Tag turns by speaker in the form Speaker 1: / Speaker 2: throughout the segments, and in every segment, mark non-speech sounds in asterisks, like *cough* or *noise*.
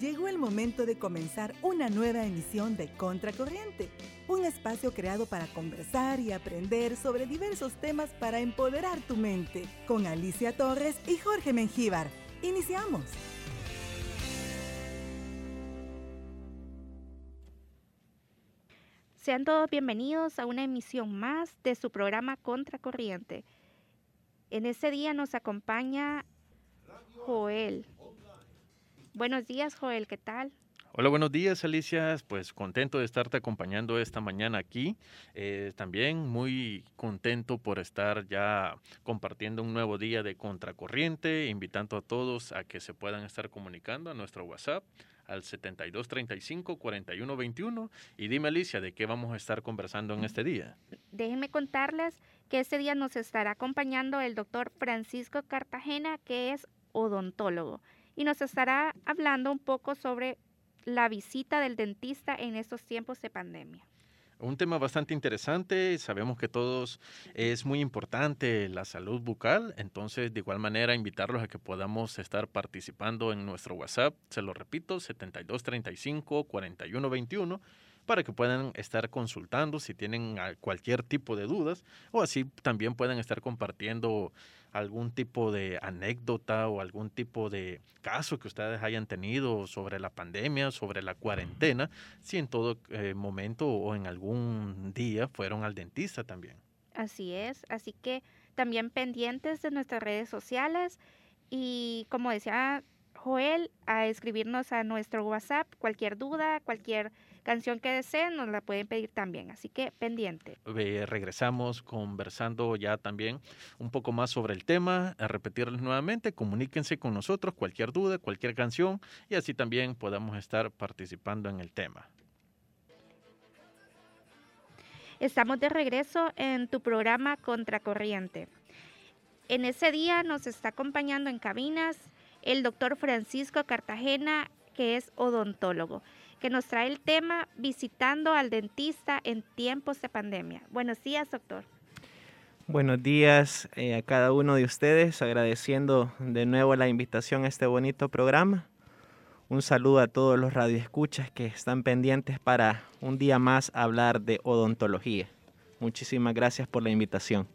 Speaker 1: Llegó el momento de comenzar una nueva emisión de Contracorriente, un espacio creado para conversar y aprender sobre diversos temas para empoderar tu mente, con Alicia Torres y Jorge Mengíbar. Iniciamos.
Speaker 2: Sean todos bienvenidos a una emisión más de su programa Contracorriente. En este día nos acompaña Joel. Buenos días, Joel, ¿qué tal?
Speaker 3: Hola, buenos días, Alicia. Pues contento de estarte acompañando esta mañana aquí. Eh, también muy contento por estar ya compartiendo un nuevo día de Contracorriente, invitando a todos a que se puedan estar comunicando a nuestro WhatsApp al 7235-4121. Y dime, Alicia, ¿de qué vamos a estar conversando en este día?
Speaker 2: Déjenme contarles que este día nos estará acompañando el doctor Francisco Cartagena, que es odontólogo, y nos estará hablando un poco sobre la visita del dentista en estos tiempos de pandemia.
Speaker 3: Un tema bastante interesante, sabemos que todos es muy importante la salud bucal, entonces de igual manera invitarlos a que podamos estar participando en nuestro WhatsApp, se lo repito, 7235 4121 para que puedan estar consultando si tienen cualquier tipo de dudas o así también puedan estar compartiendo algún tipo de anécdota o algún tipo de caso que ustedes hayan tenido sobre la pandemia, sobre la cuarentena, si en todo eh, momento o en algún día fueron al dentista también.
Speaker 2: Así es, así que también pendientes de nuestras redes sociales y como decía Joel, a escribirnos a nuestro WhatsApp cualquier duda, cualquier canción que deseen, nos la pueden pedir también. Así que pendiente.
Speaker 3: regresamos conversando ya también un poco más sobre el tema. A repetirles nuevamente, comuníquense con nosotros cualquier duda, cualquier canción y así también podamos estar participando en el tema.
Speaker 2: Estamos de regreso en tu programa Contracorriente. En ese día nos está acompañando en cabinas el doctor Francisco Cartagena, que es odontólogo que nos trae el tema visitando al dentista en tiempos de pandemia. Buenos días, doctor.
Speaker 4: Buenos días eh, a cada uno de ustedes, agradeciendo de nuevo la invitación a este bonito programa. Un saludo a todos los radioescuchas que están pendientes para un día más hablar de odontología. Muchísimas gracias por la invitación.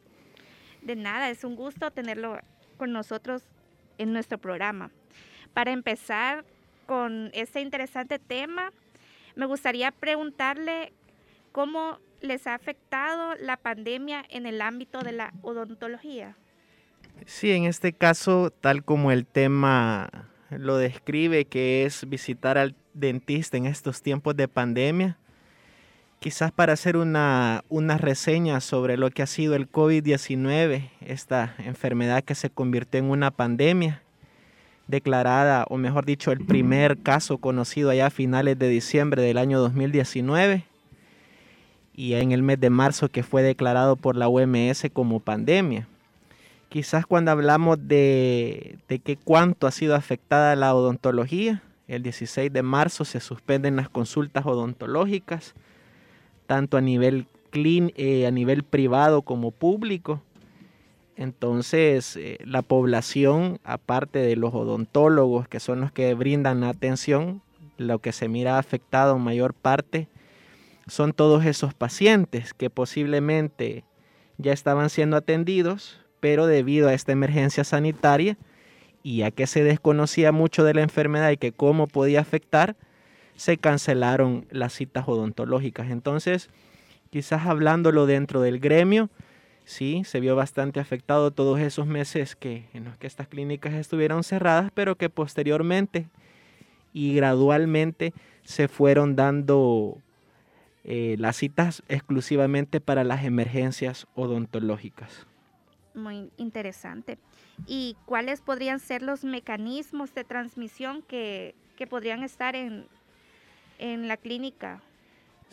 Speaker 2: De nada, es un gusto tenerlo con nosotros en nuestro programa. Para empezar, con este interesante tema. Me gustaría preguntarle cómo les ha afectado la pandemia en el ámbito de la odontología.
Speaker 4: Sí, en este caso, tal como el tema lo describe, que es visitar al dentista en estos tiempos de pandemia, quizás para hacer una, una reseña sobre lo que ha sido el COVID-19, esta enfermedad que se convirtió en una pandemia declarada, o mejor dicho, el primer caso conocido allá a finales de diciembre del año 2019 y en el mes de marzo que fue declarado por la OMS como pandemia. Quizás cuando hablamos de, de cuánto ha sido afectada la odontología, el 16 de marzo se suspenden las consultas odontológicas, tanto a nivel, clean, eh, a nivel privado como público entonces, eh, la población, aparte de los odontólogos, que son los que brindan atención, lo que se mira afectado en mayor parte son todos esos pacientes que posiblemente ya estaban siendo atendidos, pero debido a esta emergencia sanitaria y a que se desconocía mucho de la enfermedad y que cómo podía afectar, se cancelaron las citas odontológicas. Entonces, quizás hablándolo dentro del gremio, sí, se vio bastante afectado todos esos meses que, en los que estas clínicas estuvieron cerradas, pero que posteriormente y gradualmente se fueron dando eh, las citas exclusivamente para las emergencias odontológicas.
Speaker 2: Muy interesante. ¿Y cuáles podrían ser los mecanismos de transmisión que, que podrían estar en, en la clínica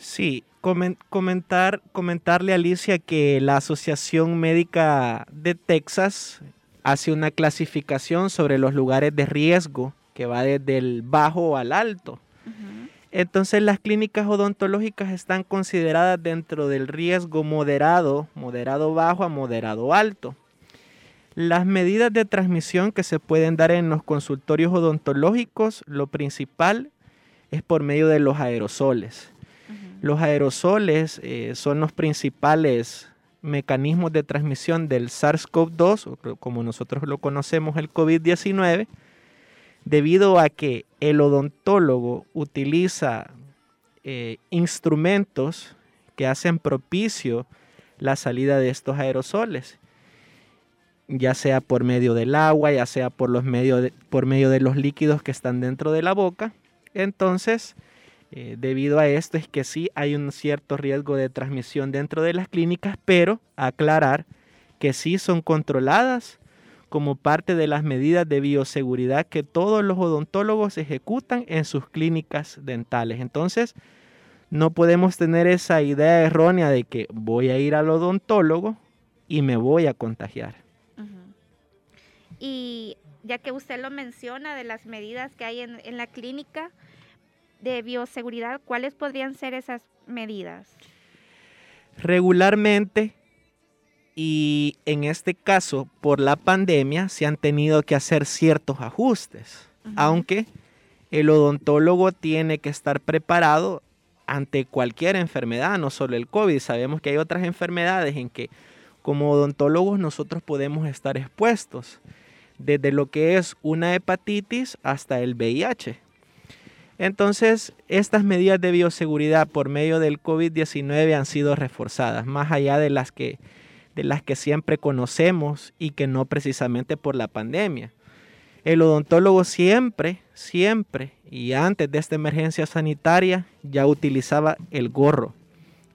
Speaker 4: Sí, comentar, comentarle a Alicia que la Asociación Médica de Texas hace una clasificación sobre los lugares de riesgo que va desde el bajo al alto. Entonces las clínicas odontológicas están consideradas dentro del riesgo moderado, moderado bajo a moderado alto. Las medidas de transmisión que se pueden dar en los consultorios odontológicos, lo principal es por medio de los aerosoles. Los aerosoles eh, son los principales mecanismos de transmisión del SARS-CoV-2, como nosotros lo conocemos, el COVID-19, debido a que el odontólogo utiliza eh, instrumentos que hacen propicio la salida de estos aerosoles, ya sea por medio del agua, ya sea por, los por medio de los líquidos que están dentro de la boca. Entonces, eh, debido a esto es que sí hay un cierto riesgo de transmisión dentro de las clínicas, pero aclarar que sí son controladas como parte de las medidas de bioseguridad que todos los odontólogos ejecutan en sus clínicas dentales. Entonces, no podemos tener esa idea errónea de que voy a ir al odontólogo y me voy a contagiar.
Speaker 2: Y ya que usted lo menciona de las medidas que hay en, en la clínica, de bioseguridad, ¿cuáles podrían ser esas medidas?
Speaker 4: Regularmente, y en este caso por la pandemia, se han tenido que hacer ciertos ajustes, aunque el odontólogo tiene que estar preparado ante cualquier enfermedad, no solo el COVID. Sabemos que hay otras enfermedades en que como odontólogos nosotros podemos estar expuestos, desde lo que es una hepatitis hasta el VIH. Entonces, estas medidas de bioseguridad por medio del COVID-19 han sido reforzadas, más allá de las que de las que siempre conocemos y que no precisamente por la pandemia. El odontólogo siempre, siempre y antes de esta emergencia sanitaria ya utilizaba el gorro,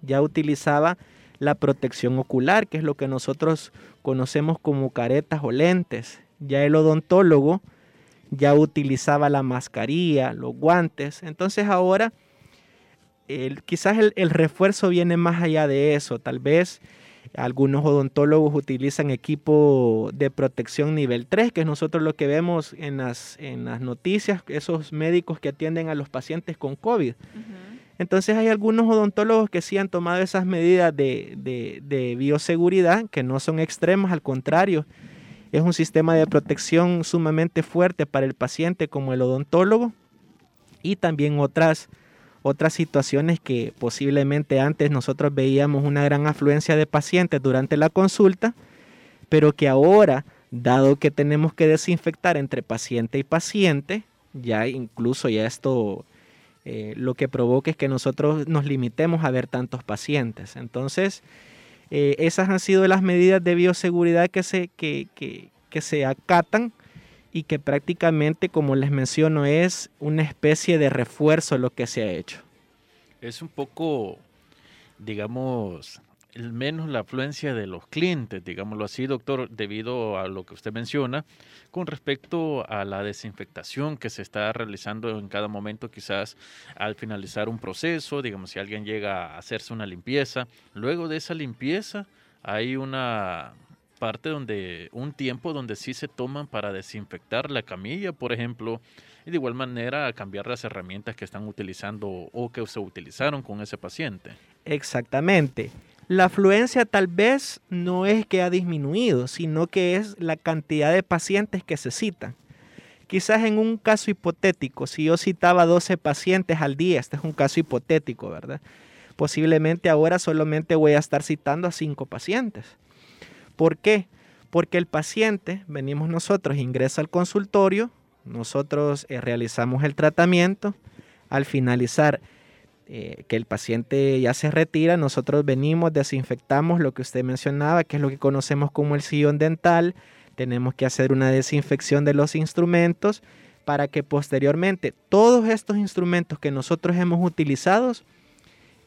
Speaker 4: ya utilizaba la protección ocular, que es lo que nosotros conocemos como caretas o lentes. Ya el odontólogo ya utilizaba la mascarilla, los guantes. Entonces ahora quizás el, refuerzo viene más allá de eso. Tal vez algunos odontólogos utilizan equipo de protección nivel 3, que es nosotros lo que vemos en las, en las noticias, esos médicos que atienden a los pacientes con COVID. Entonces hay algunos odontólogos que sí han tomado esas medidas de, de bioseguridad, que no son extremas, al contrario, es un sistema de protección sumamente fuerte para el paciente como el odontólogo y también otras, otras situaciones que posiblemente antes nosotros veíamos una gran afluencia de pacientes durante la consulta, pero que ahora, dado que tenemos que desinfectar entre paciente y paciente, ya incluso ya esto eh, lo que provoca es que nosotros nos limitemos a ver tantos pacientes. Entonces, eh, esas han sido las medidas de bioseguridad que se, que, que se acatan y que prácticamente, como les menciono, es una especie de refuerzo lo que se ha hecho.
Speaker 3: Es un poco, digamos, menos la afluencia de los clientes, digámoslo así, doctor, debido a lo que usted menciona, con respecto a la desinfectación que se está realizando en cada momento, quizás al finalizar un proceso, digamos, si alguien llega a hacerse una limpieza, luego de esa limpieza hay una parte donde un tiempo donde sí se toman para desinfectar la camilla, por ejemplo, y de igual manera cambiar las herramientas que están utilizando o que se utilizaron con ese paciente.
Speaker 4: Exactamente. La afluencia tal vez no es que ha disminuido, sino que es la cantidad de pacientes que se citan. Quizás en un caso hipotético, si yo citaba 12 pacientes al día, este es un caso hipotético, ¿verdad? Posiblemente ahora solamente voy a estar citando a 5 pacientes. ¿Por qué? Porque el paciente, venimos nosotros, ingresa al consultorio, nosotros eh, realizamos el tratamiento, al finalizar eh, que el paciente ya se retira, nosotros venimos, desinfectamos lo que usted mencionaba, que es lo que conocemos como el sillón dental, tenemos que hacer una desinfección de los instrumentos para que posteriormente todos estos instrumentos que nosotros hemos utilizado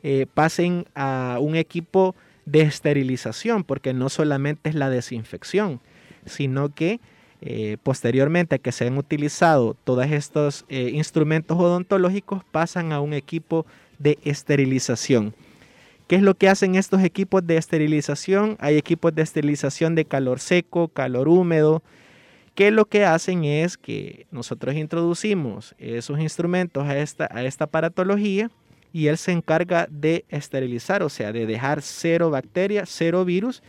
Speaker 4: eh, pasen a un equipo de esterilización, porque no solamente es la desinfección, sino que eh, posteriormente a que se han utilizado todos estos instrumentos odontológicos pasan a un equipo de esterilización. ¿Qué es lo que hacen estos equipos de esterilización? Hay equipos de esterilización de calor seco, calor húmedo, que lo que hacen es que nosotros introducimos esos instrumentos a esta, a esta aparatología y él se encarga de esterilizar, o sea, de dejar cero bacterias, cero virus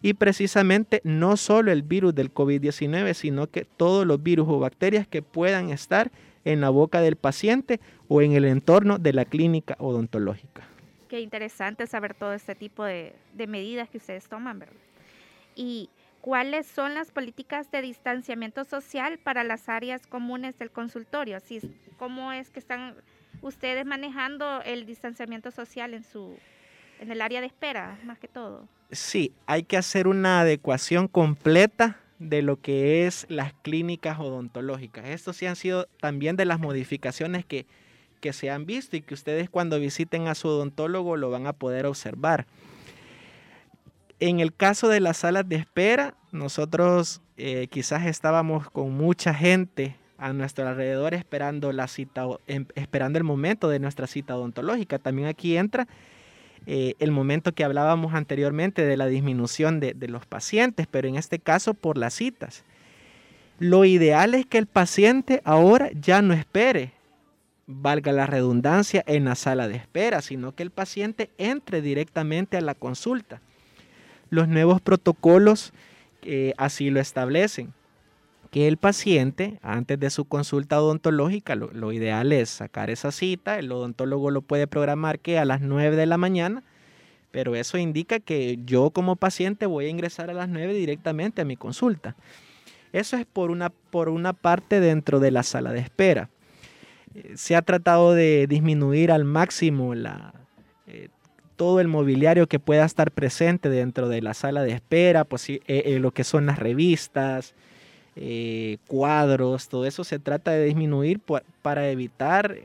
Speaker 4: y precisamente no solo el virus del COVID-19, sino que todos los virus o bacterias que puedan estar en la boca del paciente o en el entorno de la clínica odontológica.
Speaker 2: Qué interesante saber todo este tipo de, medidas que ustedes toman, ¿verdad? Y cuáles son las políticas de distanciamiento social para las áreas comunes del consultorio. Así, ¿Cómo es que están ustedes manejando el distanciamiento social en su en el área de espera, más que todo?
Speaker 4: Sí, hay que hacer una adecuación completa de lo que es las clínicas odontológicas. Estos sí han sido también de las modificaciones que, que se han visto y que ustedes cuando visiten a su odontólogo lo van a poder observar. En el caso de las salas de espera, nosotros eh, quizás estábamos con mucha gente a nuestro alrededor esperando la cita, em, esperando el momento de nuestra cita odontológica. También aquí entra eh, el momento que hablábamos anteriormente de la disminución de, los pacientes, pero en este caso por las citas. Lo ideal es que el paciente ahora ya no espere, valga la redundancia, en la sala de espera, sino que el paciente entre directamente a la consulta. Los nuevos protocolos eh, así lo establecen, que el paciente, antes de su consulta odontológica, lo, ideal es sacar esa cita, el odontólogo lo puede programar que a las 9 de la mañana, pero eso indica que yo como paciente voy a ingresar a las 9 directamente a mi consulta. Eso es por una, por una parte dentro de la sala de espera. Eh, se ha tratado de disminuir al máximo la, eh, todo el mobiliario que pueda estar presente dentro de la sala de espera, pues eh, lo que son las revistas, eh, cuadros, todo eso se trata de disminuir para evitar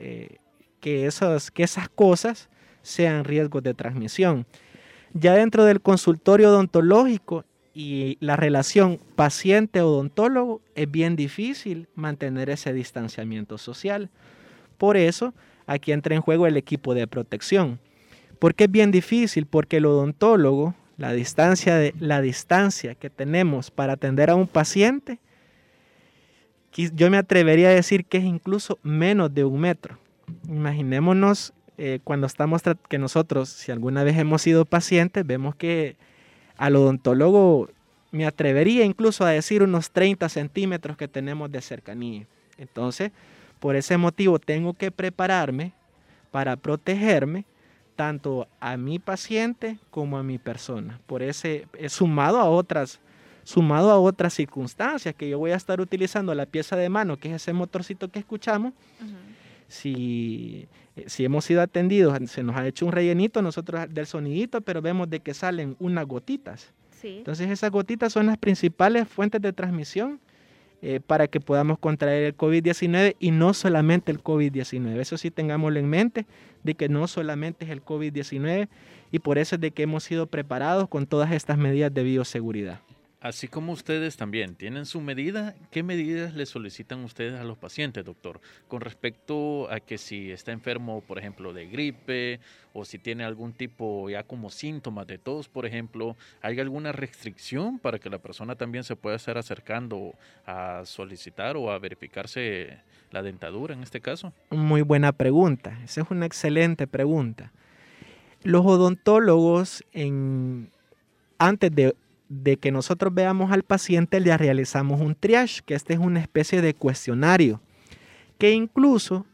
Speaker 4: que, esos, que esas cosas sean riesgos de transmisión. Ya dentro del consultorio odontológico y la relación paciente-odontólogo es bien difícil mantener ese distanciamiento social. Por eso, aquí entra en juego el equipo de protección ¿Por qué es bien difícil? Porque el odontólogo, la distancia, de, la distancia que tenemos para atender a un paciente, yo me atrevería a decir que es incluso menos de un metro. Imaginémonos eh, cuando estamos, que nosotros, si alguna vez hemos sido pacientes, vemos que al odontólogo me atrevería incluso a decir unos 30 centímetros que tenemos de cercanía. Entonces, por ese motivo tengo que prepararme para protegerme tanto a mi paciente como a mi persona. Por ese, es sumado a otras, sumado a otras circunstancias que yo voy a estar utilizando la pieza de mano, que es ese motorcito que escuchamos. si, eh, si hemos sido atendidos, se nos ha hecho un rellenito nosotros del sonidito, pero vemos de que salen unas gotitas. Entonces esas gotitas son las principales fuentes de transmisión eh, para que podamos contraer el COVID-19 y no solamente el COVID-19. Eso sí tengámoslo en mente, de que no solamente es el COVID-19 y por eso es de que hemos sido preparados con todas estas medidas de bioseguridad.
Speaker 3: Así como ustedes también tienen su medida, ¿qué medidas le solicitan ustedes a los pacientes, doctor? Con respecto a que si está enfermo, por ejemplo, de gripe o si tiene algún tipo ya como síntomas de tos, por ejemplo, ¿hay alguna restricción para que la persona también se pueda estar acercando a solicitar o a verificarse la dentadura en este caso?
Speaker 4: Muy buena pregunta, esa es una excelente pregunta. Los odontólogos en antes de de que nosotros veamos al paciente, le realizamos un triage, que este es una especie de cuestionario, que incluso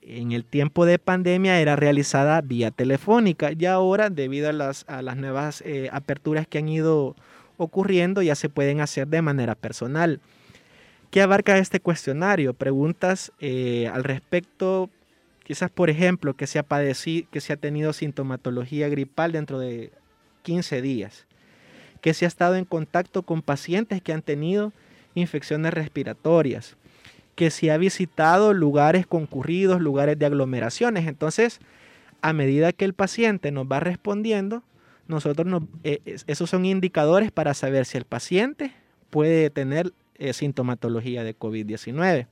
Speaker 4: en el tiempo de pandemia era realizada vía telefónica y ahora debido a las, nuevas eh, aperturas que han ido ocurriendo ya se pueden hacer de manera personal. ¿Qué abarca este cuestionario? Preguntas eh, al respecto, quizás por ejemplo, que se, ha padecido, que se ha tenido sintomatología gripal dentro de 15 días que se ha estado en contacto con pacientes que han tenido infecciones respiratorias, que se ha visitado lugares concurridos, lugares de aglomeraciones. Entonces, a medida que el paciente nos va respondiendo, nosotros nos, eh, esos son indicadores para saber si el paciente puede tener eh, sintomatología de COVID-19.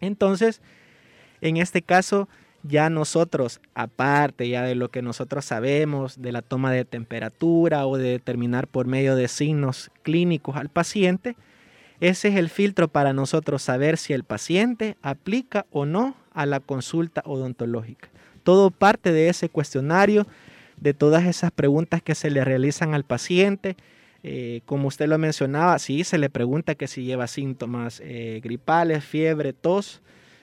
Speaker 4: Entonces, en este caso, ya nosotros, aparte ya de lo que nosotros sabemos de la toma de temperatura o de determinar por medio de signos clínicos al paciente, ese es el filtro para nosotros saber si el paciente aplica o no a la consulta odontológica. Todo parte de ese cuestionario, de todas esas preguntas que se le realizan al paciente, Eh, como usted lo mencionaba, sí, se le pregunta que si lleva síntomas eh, gripales, fiebre, tos.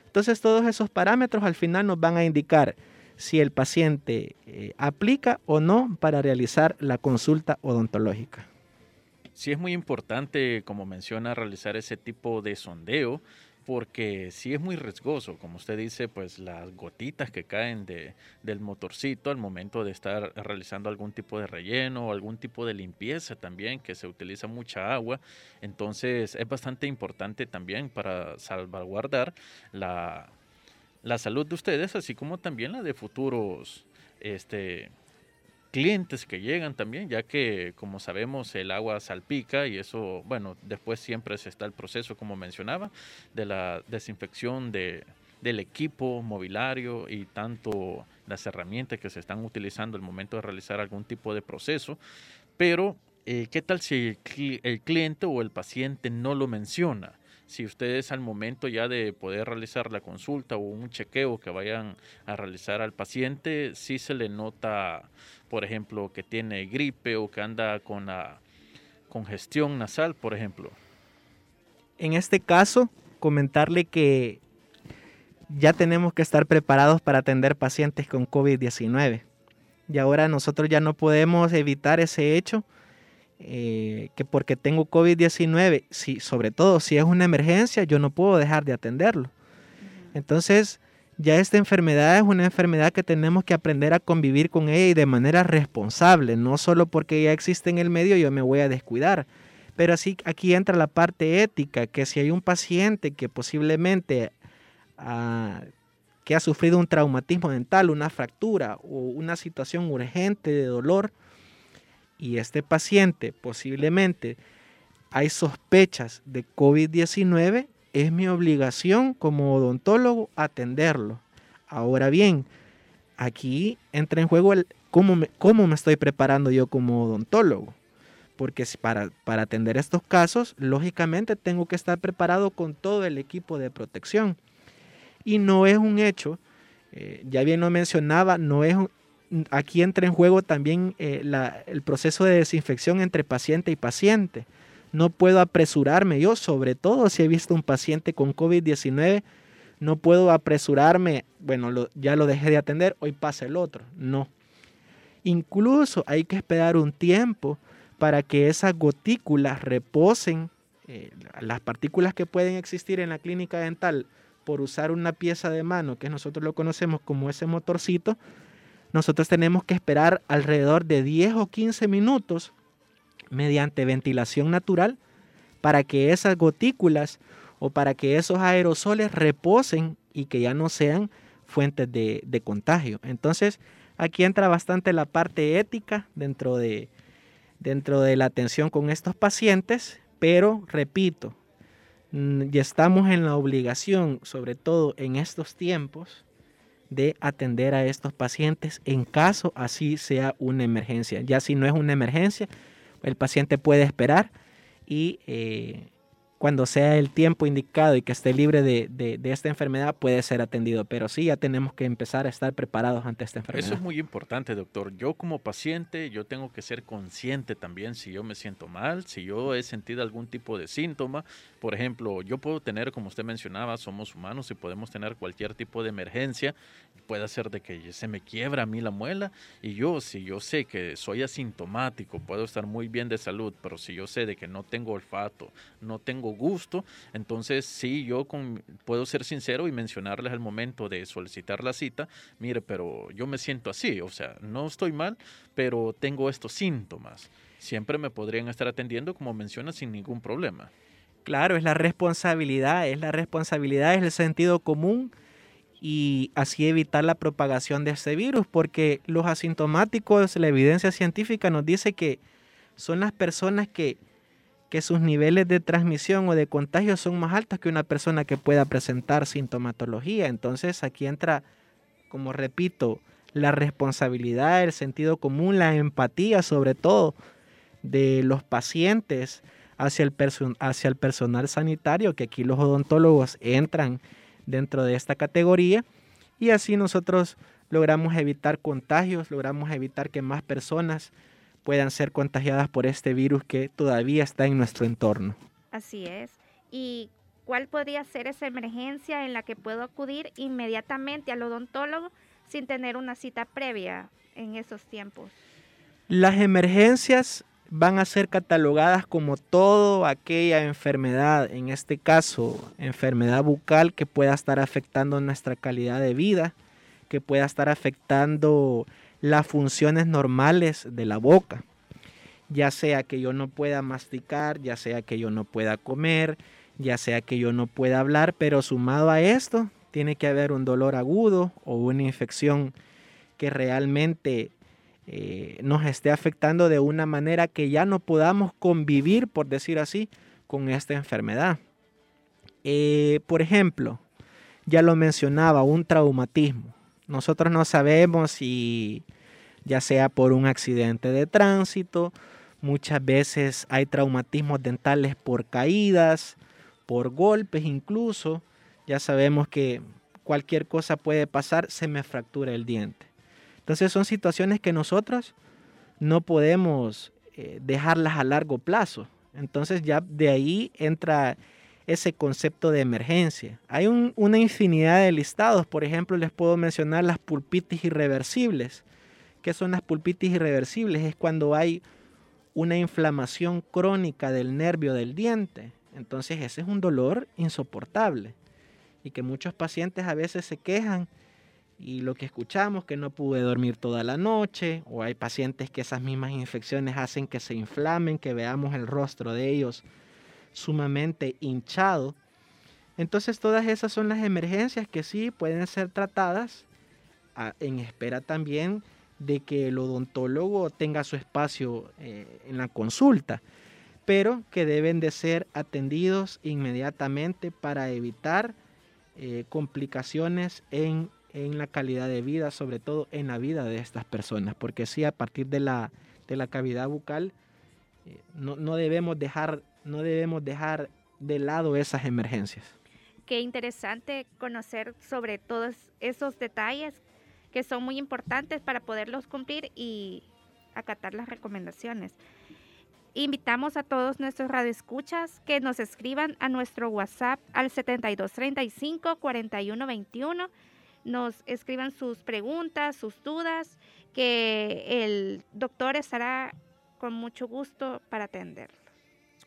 Speaker 4: Entonces todos esos parámetros al final nos van a indicar si el paciente eh, aplica o no para realizar la consulta odontológica.
Speaker 3: Sí es muy importante, como menciona, realizar ese tipo de sondeo porque sí es muy riesgoso, como usted dice, pues las gotitas que caen de, del motorcito al momento de estar realizando algún tipo de relleno o algún tipo de limpieza también, que se utiliza mucha agua, entonces es bastante importante también para salvaguardar la, la salud de ustedes, así como también la de futuros este, clientes que llegan también, ya que como sabemos el agua salpica y eso, bueno, después siempre se está el proceso, como mencionaba, de la desinfección de, del equipo mobiliario y tanto las herramientas que se están utilizando al momento de realizar algún tipo de proceso, pero eh, ¿qué tal si el cliente o el paciente no lo menciona? Si ustedes al momento ya de poder realizar la consulta o un chequeo que vayan a realizar al paciente, si se le nota, por ejemplo, que tiene gripe o que anda con la congestión nasal, por ejemplo.
Speaker 4: En este caso, comentarle que ya tenemos que estar preparados para atender pacientes con COVID-19. Y ahora nosotros ya no podemos evitar ese hecho eh, que porque tengo COVID-19, si, sobre todo si es una emergencia, yo no puedo dejar de atenderlo. Entonces, ya esta enfermedad es una enfermedad que tenemos que aprender a convivir con ella y de manera responsable, no solo porque ya existe en el medio yo me voy a descuidar. Pero así aquí entra la parte ética, que si hay un paciente que posiblemente ah, que ha sufrido un traumatismo dental, una fractura o una situación urgente de dolor, y este paciente posiblemente hay sospechas de COVID-19, es mi obligación como odontólogo atenderlo. Ahora bien, aquí entra en juego el cómo me, cómo me estoy preparando yo como odontólogo. Porque para, para atender estos casos, lógicamente tengo que estar preparado con todo el equipo de protección. Y no es un hecho, eh, ya bien lo mencionaba, no es, aquí entra en juego también eh, el proceso de desinfección entre paciente y paciente. No puedo apresurarme, yo sobre todo si he visto un paciente con COVID-19, no puedo apresurarme, bueno, ya lo dejé de atender, hoy pasa el otro. No. Incluso hay que esperar un tiempo para que esas gotículas reposen, eh, las partículas que pueden existir en la clínica dental por usar una pieza de mano, que nosotros lo conocemos como ese motorcito, nosotros tenemos que esperar alrededor de 10 o 15 minutos mediante ventilación natural para que esas gotículas o para que esos aerosoles reposen y que ya no sean fuentes de, contagio. Entonces, aquí entra bastante la parte ética dentro de, dentro de la atención con estos pacientes, pero repito, mm, ya estamos en la obligación, sobre todo en estos tiempos, de atender a estos pacientes en caso así sea una emergencia. Ya si no es una emergencia, el paciente puede esperar y eh, cuando sea el tiempo indicado y que esté libre de, esta enfermedad, puede ser atendido. Pero sí, ya tenemos que empezar a estar preparados ante esta enfermedad.
Speaker 3: Eso es muy importante, doctor. Yo como paciente, yo tengo que ser consciente también si yo me siento mal, si yo he sentido algún tipo de síntoma. Por ejemplo, yo puedo tener, como usted mencionaba, somos humanos y podemos tener cualquier tipo de emergencia. Puede ser de que se me quiebra a mí la muela y yo, si yo sé que soy asintomático, puedo estar muy bien de salud, pero si yo sé de que no tengo olfato, no tengo gusto. Entonces, sí, yo puedo ser sincero y mencionarles al momento de solicitar la cita, mire, pero yo me siento así, o sea, no estoy mal, pero tengo estos síntomas. Siempre me podrían estar atendiendo, como menciona, sin ningún problema.
Speaker 4: Claro, es la responsabilidad, es la responsabilidad, es el sentido común y así evitar la propagación de este virus, porque los asintomáticos, la evidencia científica nos dice que son las personas que que sus niveles de transmisión o de contagio son más altos que una persona que pueda presentar sintomatología. Entonces aquí entra, como repito, la responsabilidad, el sentido común, la empatía sobre todo de los pacientes hacia el, hacia el personal sanitario, que aquí los odontólogos entran dentro de esta categoría y así nosotros logramos evitar contagios, logramos evitar que más personas puedan ser contagiadas por este virus que todavía está en nuestro entorno.
Speaker 2: Así es. ¿Y cuál podría ser esa emergencia en la que puedo acudir inmediatamente al odontólogo sin tener una cita previa en esos tiempos?
Speaker 4: Las emergencias van a ser catalogadas como toda aquella enfermedad, en este caso enfermedad bucal que pueda estar afectando nuestra calidad de vida, que pueda estar afectando las funciones normales de la boca, ya sea que yo no pueda masticar, ya sea que yo no pueda comer, ya sea que yo no pueda hablar, pero sumado a esto, tiene que haber un dolor agudo o una infección que realmente eh, nos esté afectando de una manera que ya no podamos convivir, por decir así, con esta enfermedad. Eh, por ejemplo, ya lo mencionaba, un traumatismo. Nosotros no sabemos si ya sea por un accidente de tránsito, muchas veces hay traumatismos dentales por caídas, por golpes incluso. Ya sabemos que cualquier cosa puede pasar, se me fractura el diente. Entonces son situaciones que nosotros no podemos eh, dejarlas a largo plazo. Entonces ya de ahí entra ese concepto de emergencia. Hay una infinidad de listados, por ejemplo, les puedo mencionar las pulpitis irreversibles. ¿Qué son las pulpitis irreversibles? Es cuando hay una inflamación crónica del nervio del diente. Entonces ese es un dolor insoportable y que muchos pacientes a veces se quejan y lo que escuchamos, que no pude dormir toda la noche, o hay pacientes que esas mismas infecciones hacen que se inflamen, que veamos el rostro de ellos sumamente hinchado. Entonces todas esas son las emergencias que sí pueden ser tratadas en espera también de que el odontólogo tenga su espacio eh, en la consulta, pero que deben de ser atendidos inmediatamente para evitar eh, complicaciones en en la calidad de vida, sobre todo en la vida de estas personas, porque sí, a partir de la, de la cavidad bucal, eh, no, no, debemos dejar, no debemos dejar de lado esas emergencias.
Speaker 2: Qué interesante conocer sobre todos esos detalles que son muy importantes para poderlos cumplir y acatar las recomendaciones. Invitamos a todos nuestros radioescuchas que nos escriban a nuestro WhatsApp al 7235 4121 nos escriban sus preguntas, sus dudas, que el doctor estará con mucho gusto para atender.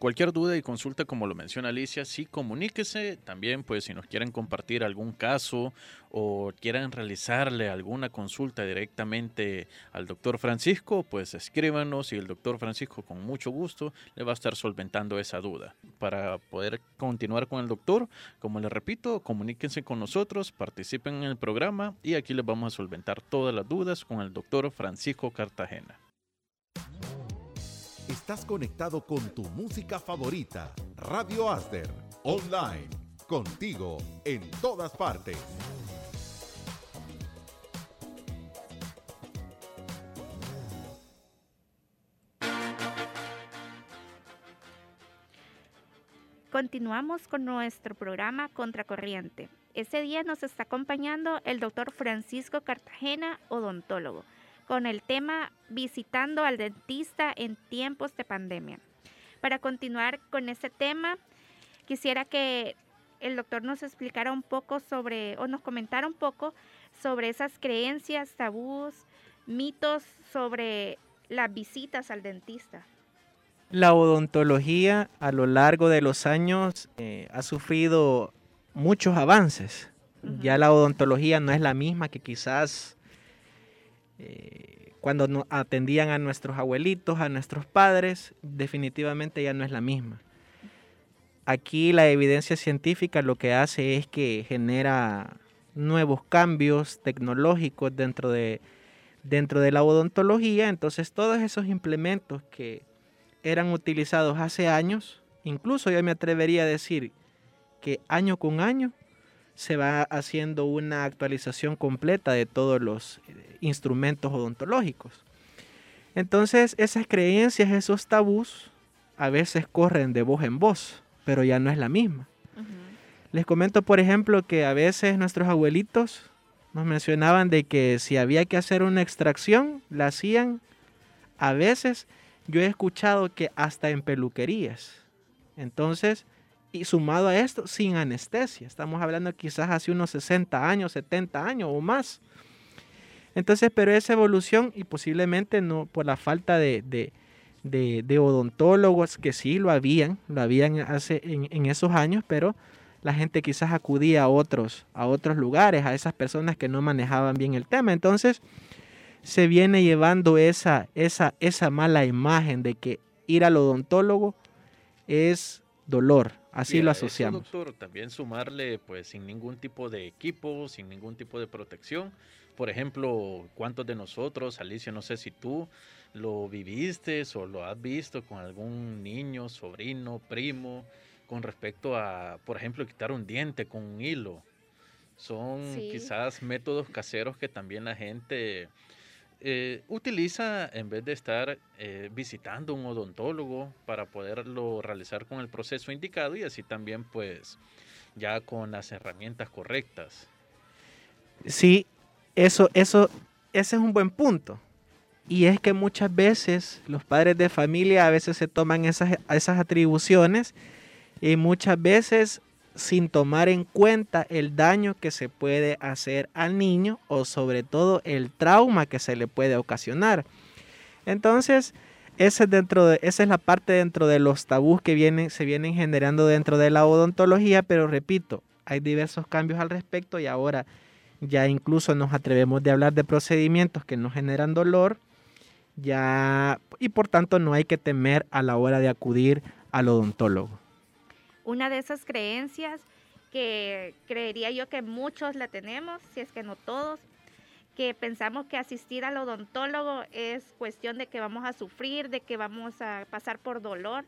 Speaker 3: Cualquier duda y consulta, como lo menciona Alicia, sí comuníquese. También, pues, si nos quieren compartir algún caso o quieran realizarle alguna consulta directamente al doctor Francisco, pues escríbanos y el doctor Francisco, con mucho gusto, le va a estar solventando esa duda. Para poder continuar con el doctor, como le repito, comuníquense con nosotros, participen en el programa y aquí les vamos a solventar todas las dudas con el doctor Francisco Cartagena.
Speaker 5: Estás conectado con tu música favorita, Radio Asder, online, contigo en todas partes.
Speaker 2: Continuamos con nuestro programa Contracorriente. Ese día nos está acompañando el doctor Francisco Cartagena, odontólogo con el tema visitando al dentista en tiempos de pandemia. Para continuar con este tema, quisiera que el doctor nos explicara un poco sobre, o nos comentara un poco sobre esas creencias, tabús, mitos sobre las visitas al dentista.
Speaker 4: La odontología a lo largo de los años eh, ha sufrido muchos avances. Ya la odontología no es la misma que quizás eh, cuando atendían a nuestros abuelitos, a nuestros padres, definitivamente ya no es la misma. Aquí la evidencia científica lo que hace es que genera nuevos cambios tecnológicos dentro de, dentro de la odontología, entonces todos esos implementos que eran utilizados hace años, incluso yo me atrevería a decir que año con año se va haciendo una actualización completa de todos los eh, instrumentos odontológicos. Entonces esas creencias, esos tabús, a veces corren de voz en voz, pero ya no es la misma. Les comento, por ejemplo, que a veces nuestros abuelitos nos mencionaban de que si había que hacer una extracción, la hacían a veces yo he escuchado que hasta en peluquerías. Entonces, y sumado a esto, sin anestesia. Estamos hablando quizás hace unos 60 años, 70 años o más. Entonces, pero esa evolución y posiblemente no por la falta de, de, odontólogos, que sí lo habían, lo habían hace, en, en, esos años, pero la gente quizás acudía a otros, a otros lugares, a esas personas que no manejaban bien el tema. Entonces, se viene llevando esa, esa, esa mala imagen de que ir al odontólogo es dolor. Así lo asociamos.
Speaker 3: doctor, también sumarle, pues, sin ningún tipo de equipo, sin ningún tipo de protección. Por ejemplo, ¿cuántos de nosotros, Alicia, no sé si tú lo viviste o lo has visto con algún niño, sobrino, primo, con respecto a, por ejemplo, quitar un diente con un hilo? Son quizás métodos caseros que también la gente eh, utiliza en vez de estar eh, visitando un odontólogo para poderlo realizar con el proceso indicado y así también pues ya con las herramientas correctas.
Speaker 4: Sí, eso, eso, ese es un buen punto. Y es que muchas veces los padres de familia a veces se toman esas, esas atribuciones y muchas veces sin tomar en cuenta el daño que se puede hacer al niño o sobre todo el trauma que se le puede ocasionar. Entonces, ese dentro de, esa es la parte dentro de los tabús que vienen, se vienen generando dentro de la odontología, pero repito, hay diversos cambios al respecto y ahora ya incluso nos atrevemos de hablar de procedimientos que no generan dolor, ya y por tanto no hay que temer a la hora de acudir al odontólogo
Speaker 2: una de esas creencias que creería yo que muchos la tenemos, si es que no todos, que pensamos que asistir al odontólogo es cuestión de que vamos a sufrir, de que vamos a pasar por dolor.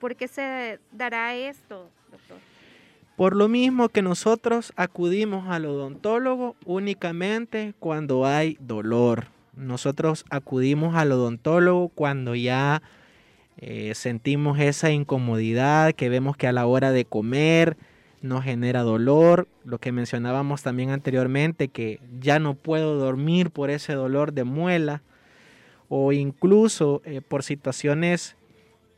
Speaker 2: ¿Por qué se dará esto, doctor?
Speaker 4: Por lo mismo que nosotros acudimos al odontólogo únicamente cuando hay dolor. Nosotros acudimos al odontólogo cuando ya eh, sentimos esa incomodidad que vemos que a la hora de comer nos genera dolor, lo que mencionábamos también anteriormente, que ya no puedo dormir por ese dolor de muela, o incluso eh, por situaciones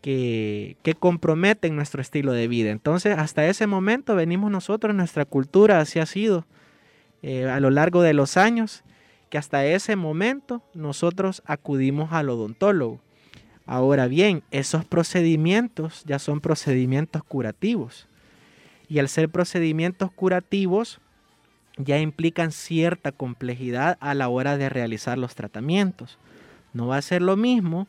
Speaker 4: que, que, comprometen nuestro estilo de vida. Entonces, hasta ese momento venimos nosotros, nuestra cultura así ha sido eh, a lo largo de los años, que hasta ese momento nosotros acudimos al odontólogo. Ahora bien, esos procedimientos ya son procedimientos curativos. Y al ser procedimientos curativos, ya implican cierta complejidad a la hora de realizar los tratamientos. No va a ser lo mismo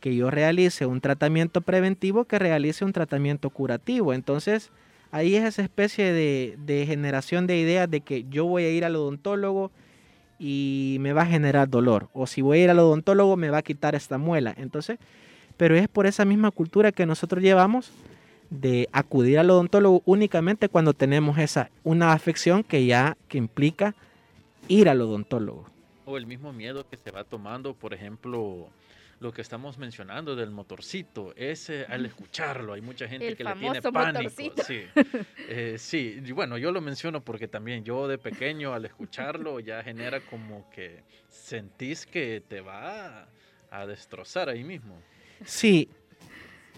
Speaker 4: que yo realice un tratamiento preventivo que realice un tratamiento curativo. Entonces, ahí es esa especie de, de generación de ideas de que yo voy a ir al odontólogo y me va a generar dolor. O si voy a ir al odontólogo me va a quitar esta muela. Entonces, pero es por esa misma cultura que nosotros llevamos de acudir al odontólogo únicamente cuando tenemos esa una afección que ya que implica ir al odontólogo.
Speaker 3: O el mismo miedo que se va tomando, por ejemplo, lo que estamos mencionando del motorcito, ese al escucharlo, hay mucha gente que le tiene pánico. Sí, *laughs* eh, sí, bueno, yo lo menciono porque también yo de pequeño al escucharlo ya genera como que sentís que te va a destrozar ahí mismo.
Speaker 4: Sí,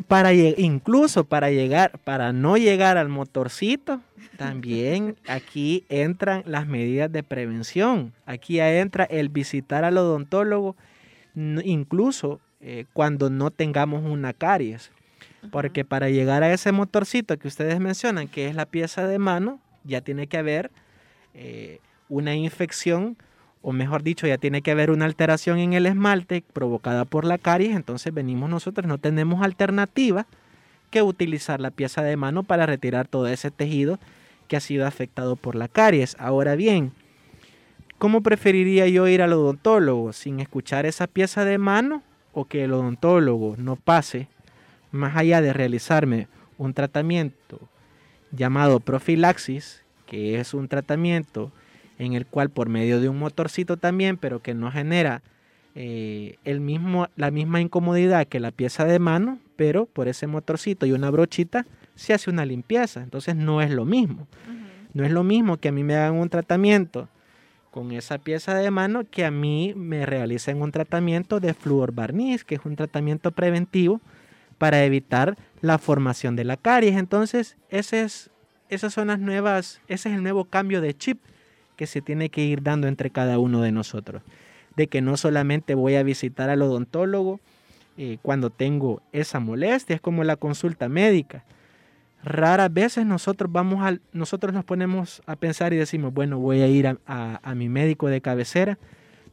Speaker 4: para incluso para llegar, para no llegar al motorcito, también *laughs* aquí entran las medidas de prevención. Aquí entra el visitar al odontólogo incluso eh, cuando no tengamos una caries. Porque para llegar a ese motorcito que ustedes mencionan, que es la pieza de mano, ya tiene que haber eh, una infección, o mejor dicho, ya tiene que haber una alteración en el esmalte provocada por la caries. Entonces venimos nosotros, no tenemos alternativa que utilizar la pieza de mano para retirar todo ese tejido que ha sido afectado por la caries. Ahora bien, ¿Cómo preferiría yo ir al odontólogo? ¿Sin escuchar esa pieza de mano o que el odontólogo no pase más allá de realizarme un tratamiento llamado profilaxis, que es un tratamiento en el cual por medio de un motorcito también, pero que no genera eh, el mismo, la misma incomodidad que la pieza de mano, pero por ese motorcito y una brochita se hace una limpieza. Entonces no es lo mismo. No es lo mismo que a mí me hagan un tratamiento con esa pieza de mano que a mí me realicen un tratamiento de flúor barniz, que es un tratamiento preventivo para evitar la formación de la caries. Entonces, ese es, esas son las nuevas, ese es el nuevo cambio de chip que se tiene que ir dando entre cada uno de nosotros. De que no solamente voy a visitar al odontólogo eh, cuando tengo esa molestia, es como la consulta médica. Raras veces nosotros vamos al, nosotros nos ponemos a pensar y decimos, bueno, voy a ir a, a mi médico de cabecera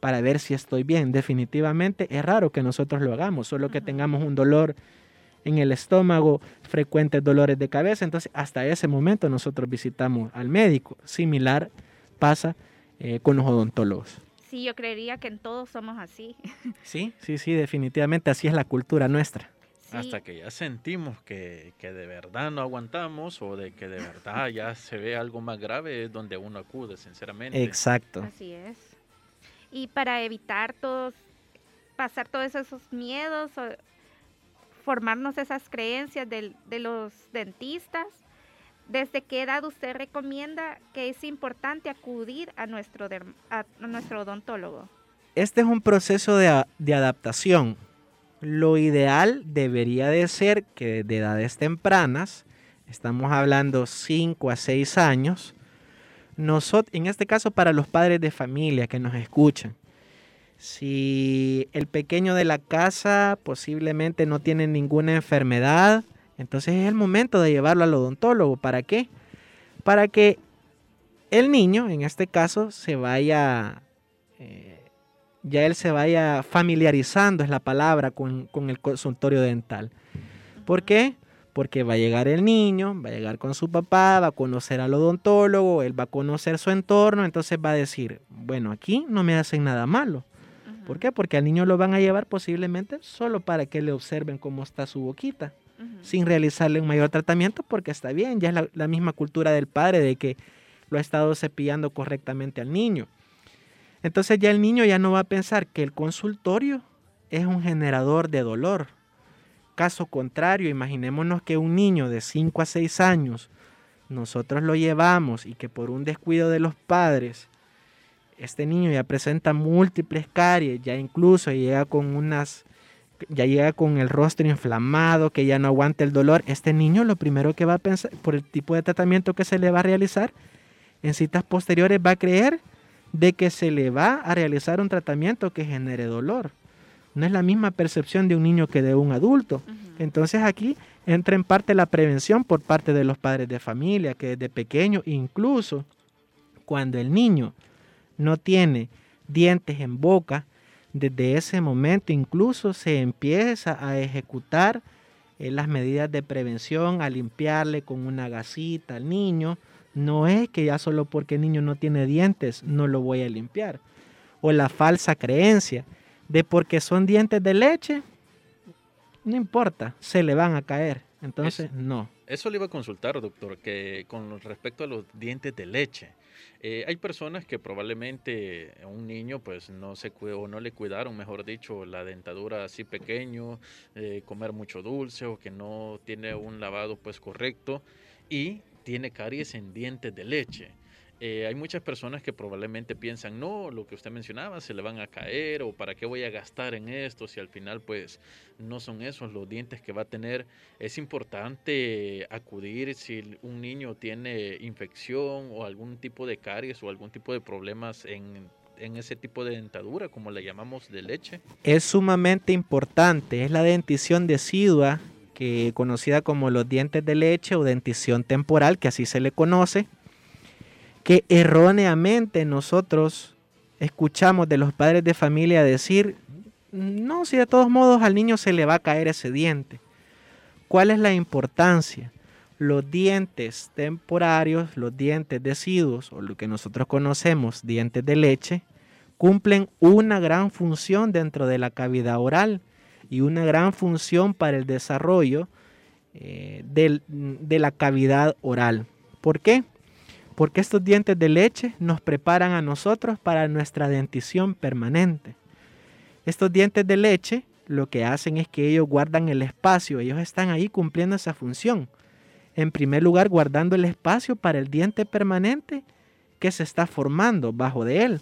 Speaker 4: para ver si estoy bien. Definitivamente es raro que nosotros lo hagamos, solo que tengamos un dolor en el estómago, frecuentes dolores de cabeza. Entonces, hasta ese momento nosotros visitamos al médico. Similar pasa eh, con los odontólogos.
Speaker 2: Sí, yo creería que en todos somos así.
Speaker 4: Sí, sí, sí, definitivamente así es la cultura nuestra.
Speaker 3: Hasta que ya sentimos que, que, de verdad no aguantamos o de que de verdad ya *laughs* se ve algo más grave es donde uno acude, sinceramente.
Speaker 4: Exacto.
Speaker 2: Así es. Y para evitar todos, pasar todos esos miedos, formarnos esas creencias de, de los dentistas, ¿Desde qué edad usted recomienda que es importante acudir a nuestro, a nuestro odontólogo?
Speaker 4: Este es un proceso de, de, adaptación. Lo ideal debería de ser que de edades tempranas, estamos hablando 5 a 6 años, nosotros, en este caso para los padres de familia que nos escuchan, si el pequeño de la casa posiblemente no tiene ninguna enfermedad, entonces es el momento de llevarlo al odontólogo. ¿Para qué? Para que el niño, en este caso, se vaya, eh, ya él se vaya familiarizando, es la palabra, con, con, el consultorio dental. ¿Por qué? Porque va a llegar el niño, va a llegar con su papá, va a conocer al odontólogo, él va a conocer su entorno, entonces va a decir, bueno, aquí no me hacen nada malo. ¿Por qué? Porque al niño lo van a llevar posiblemente solo para que le observen cómo está su boquita sin realizarle un mayor tratamiento porque está bien, ya es la, misma cultura del padre de que lo ha estado cepillando correctamente al niño. Entonces ya el niño ya no va a pensar que el consultorio es un generador de dolor. Caso contrario, imaginémonos que un niño de 5 a 6 años nosotros lo llevamos y que por un descuido de los padres este niño ya presenta múltiples caries, ya incluso llega con unas ya llega con el rostro inflamado, que ya no aguanta el dolor, este niño lo primero que va a pensar, por el tipo de tratamiento que se le va a realizar, en citas posteriores va a creer de que se le va a realizar un tratamiento que genere dolor. No es la misma percepción de un niño que de un adulto. Entonces aquí entra en parte la prevención por parte de los padres de familia, que desde pequeño, incluso cuando el niño no tiene dientes en boca, desde ese momento incluso se empieza a ejecutar eh, las medidas de prevención, a limpiarle con una gasita al niño. No es que ya solo porque el niño no tiene dientes no lo voy a limpiar. O la falsa creencia de porque son dientes de leche, no importa, se le van a caer. Entonces, no.
Speaker 3: Eso le iba a consultar, doctor, que con respecto a los dientes de leche. Eh, hay personas que probablemente a un niño pues no se o no le cuidaron, mejor dicho, la dentadura así pequeño, eh, comer mucho dulce o que no tiene un lavado pues correcto y tiene caries en dientes de leche. Eh, hay muchas personas que probablemente piensan, no, lo que usted mencionaba, se le van a caer o para qué voy a gastar en esto si al final pues no son esos los dientes que va a tener. Es importante acudir si un niño tiene infección o algún tipo de caries o algún tipo de problemas en, en ese tipo de dentadura, como la llamamos de leche.
Speaker 4: Es sumamente importante, es la dentición decidua que conocida como los dientes de leche o dentición temporal, que así se le conoce que erróneamente nosotros escuchamos de los padres de familia decir, no, si de todos modos al niño se le va a caer ese diente. ¿Cuál es la importancia? Los dientes temporarios, los dientes deciduos, o lo que nosotros conocemos dientes de leche, cumplen una gran función dentro de la cavidad oral y una gran función para el desarrollo eh, de la cavidad oral. ¿Por qué? porque estos dientes de leche nos preparan a nosotros para nuestra dentición permanente. Estos dientes de leche lo que hacen es que ellos guardan el espacio, ellos están ahí cumpliendo esa función. En primer lugar, guardando el espacio para el diente permanente que se está formando bajo de él.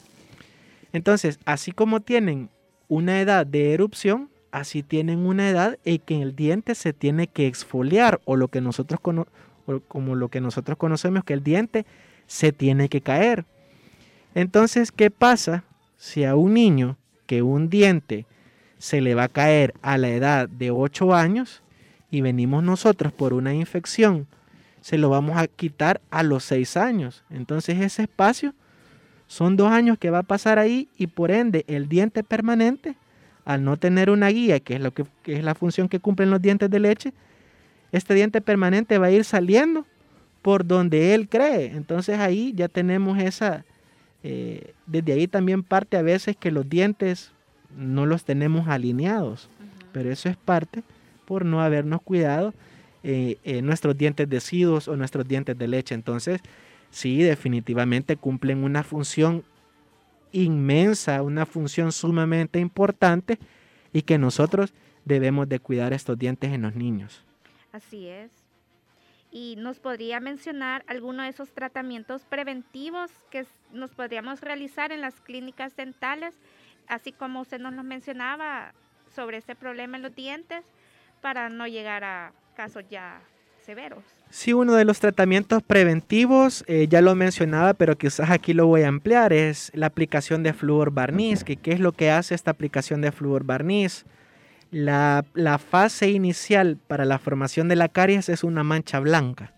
Speaker 4: Entonces, así como tienen una edad de erupción, así tienen una edad en que el diente se tiene que exfoliar o lo que nosotros como lo que nosotros conocemos que el diente se tiene que caer. Entonces, ¿qué pasa si a un niño que un diente se le va a caer a la edad de 8 años y venimos nosotros por una infección, se lo vamos a quitar a los 6 años? Entonces, ese espacio son dos años que va a pasar ahí y por ende el diente permanente, al no tener una guía, que es, lo que, es la función que cumplen los dientes de leche, este diente permanente va a ir saliendo por donde él cree. Entonces ahí ya tenemos esa, eh, desde ahí también parte a veces que los dientes no los tenemos alineados, pero eso es parte por no habernos cuidado eh, nuestros dientes deciduos o nuestros dientes de leche. Entonces, sí, definitivamente cumplen una función inmensa, una función sumamente importante y que nosotros debemos de cuidar estos dientes en los niños.
Speaker 2: Así es. Y nos podría mencionar alguno de esos tratamientos preventivos que nos podríamos realizar en las clínicas dentales, así como usted nos lo mencionaba sobre este problema en los dientes, para no llegar a casos ya severos.
Speaker 4: Sí, uno de los tratamientos preventivos, eh, ya lo mencionaba, pero quizás aquí lo voy a ampliar, es la aplicación de flúor barniz. ¿Qué es lo que hace esta aplicación de flúor barniz? La, fase inicial para la formación de la caries es una mancha blanca.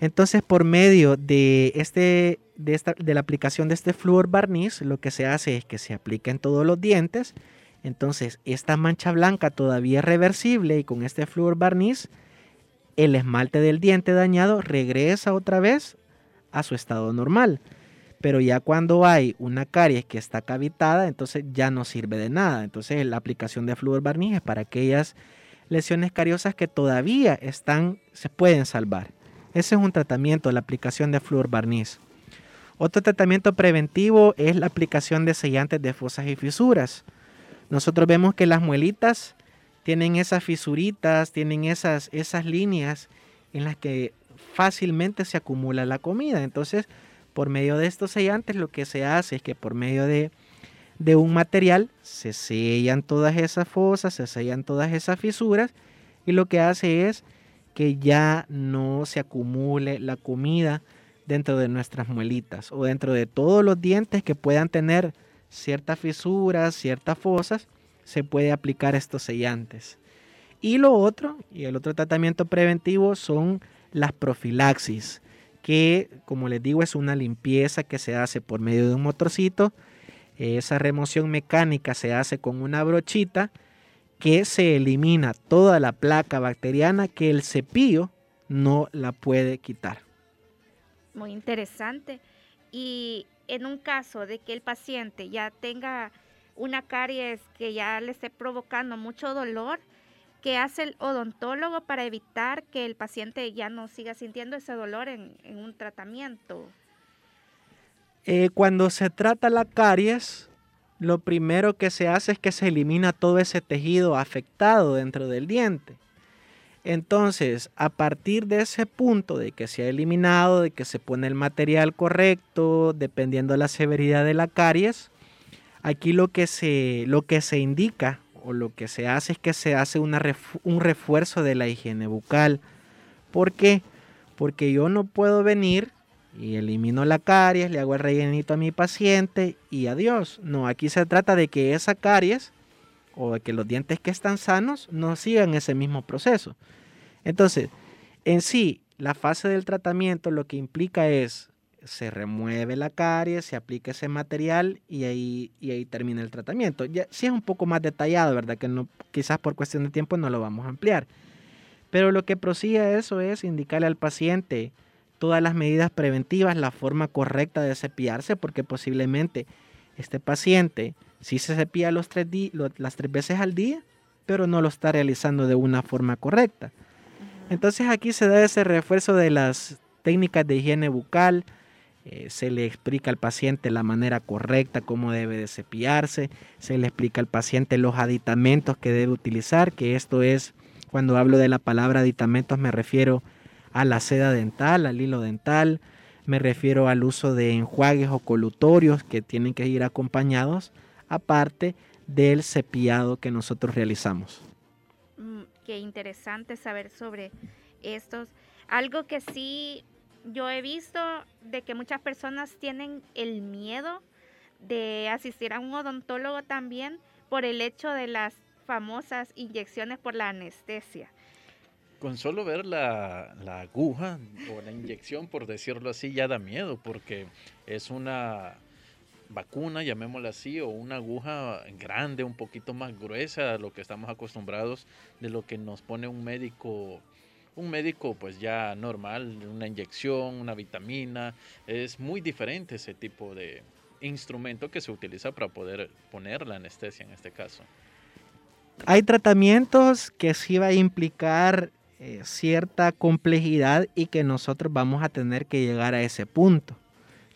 Speaker 4: Entonces, por medio de, este, de, esta, de la aplicación de este flúor barniz, lo que se hace es que se aplica en todos los dientes. Entonces, esta mancha blanca todavía es reversible y con este flúor barniz el esmalte del diente dañado regresa otra vez a su estado normal. Pero ya cuando hay una caries que está cavitada, entonces ya no sirve de nada. Entonces la aplicación de flúor barniz es para aquellas lesiones cariosas que todavía están, se pueden salvar. Ese es un tratamiento, la aplicación de flúor barniz. Otro tratamiento preventivo es la aplicación de sellantes de fosas y fisuras. Nosotros vemos que las muelitas tienen esas fisuritas, tienen esas, esas líneas en las que fácilmente se acumula la comida. Entonces, por medio de estos sellantes, lo que se hace es que por medio de, de un material se sellan todas esas fosas, se sellan todas esas fisuras y lo que hace es que ya no se acumule la comida dentro de nuestras muelitas o dentro de todos los dientes que puedan tener ciertas fisuras, ciertas fosas se puede aplicar estos sellantes. Y lo otro, y el otro tratamiento preventivo son las profilaxis, que como les digo es una limpieza que se hace por medio de un motorcito. Esa remoción mecánica se hace con una brochita que se elimina toda la placa bacteriana que el cepillo no la puede quitar.
Speaker 2: Muy interesante. Y en un caso de que el paciente ya tenga una caries que ya le esté provocando mucho dolor, ¿qué hace el odontólogo para evitar que el paciente ya no siga sintiendo ese dolor en, un tratamiento?
Speaker 4: Eh, cuando se trata la caries, lo primero que se hace es que se elimina todo ese tejido afectado dentro del diente. Entonces, a partir de ese punto de que se ha eliminado, de que se pone el material correcto, dependiendo de la severidad de la caries, Aquí lo que se, lo que se indica o lo que se hace es que se hace un refuerzo de la higiene bucal. ¿Por qué? Porque yo no puedo venir y elimino la caries, le hago el rellenito a mi paciente y adiós. No, aquí se trata de que esa caries o de que los dientes que están sanos no sigan ese mismo proceso. Entonces, en sí, la fase del tratamiento lo que implica es se remueve la caries, se aplica ese material y ahí, y ahí termina el tratamiento. Ya, sí es un poco más detallado, ¿verdad? Que no, quizás por cuestión de tiempo no lo vamos a ampliar. Pero lo que prosigue eso es indicarle al paciente todas las medidas preventivas, la forma correcta de cepillarse, porque posiblemente este paciente sí se cepilla los tres las tres veces al día, pero no lo está realizando de una forma correcta. Entonces aquí se da ese refuerzo de las técnicas de higiene bucal, eh, se le explica al paciente la manera correcta, cómo debe de cepillarse, se le explica al paciente los aditamentos que debe utilizar, que esto es, cuando hablo de la palabra aditamentos me refiero a la seda dental, al hilo dental, Me refiero al uso de enjuagues o colutorios que tienen que ir acompañados, aparte del cepillado que nosotros realizamos.
Speaker 2: Mm, qué interesante saber sobre estos. Algo que sí yo he visto de que muchas personas tienen el miedo de asistir a un odontólogo también por el hecho de las famosas inyecciones por la anestesia.
Speaker 3: Con solo ver la, la, aguja o la inyección, por decirlo así, ya da miedo, porque es una vacuna, llamémosla así, o una aguja grande, un poquito más gruesa a lo que estamos acostumbrados, de lo que nos pone un médico un médico pues ya normal, una inyección, una vitamina, es muy diferente ese tipo de instrumento que se utiliza para poder poner la anestesia en este caso.
Speaker 4: Hay tratamientos que sí va a implicar eh, cierta complejidad y que nosotros vamos a tener que llegar a ese punto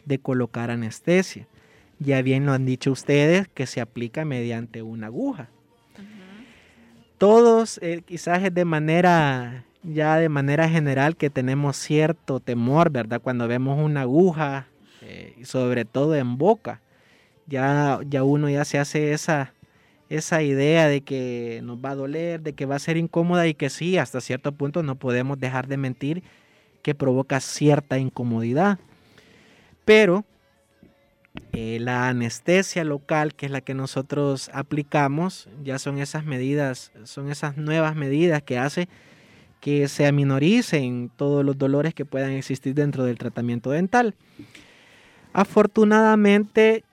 Speaker 4: de colocar anestesia. Ya bien lo han dicho ustedes que se aplica mediante una aguja. Todos eh, quizás es de manera ya de manera general que tenemos cierto temor, ¿verdad? Cuando vemos una aguja, eh, sobre todo en boca, ya, ya uno ya se hace esa, esa idea de que nos va a doler, de que va a ser incómoda y que sí, hasta cierto punto no podemos dejar de mentir que provoca cierta incomodidad. Pero eh, la anestesia local, que es la que nosotros aplicamos, ya son esas medidas, son esas nuevas medidas que hace que se aminoricen todos los dolores que puedan existir dentro del tratamiento dental. Afortunadamente,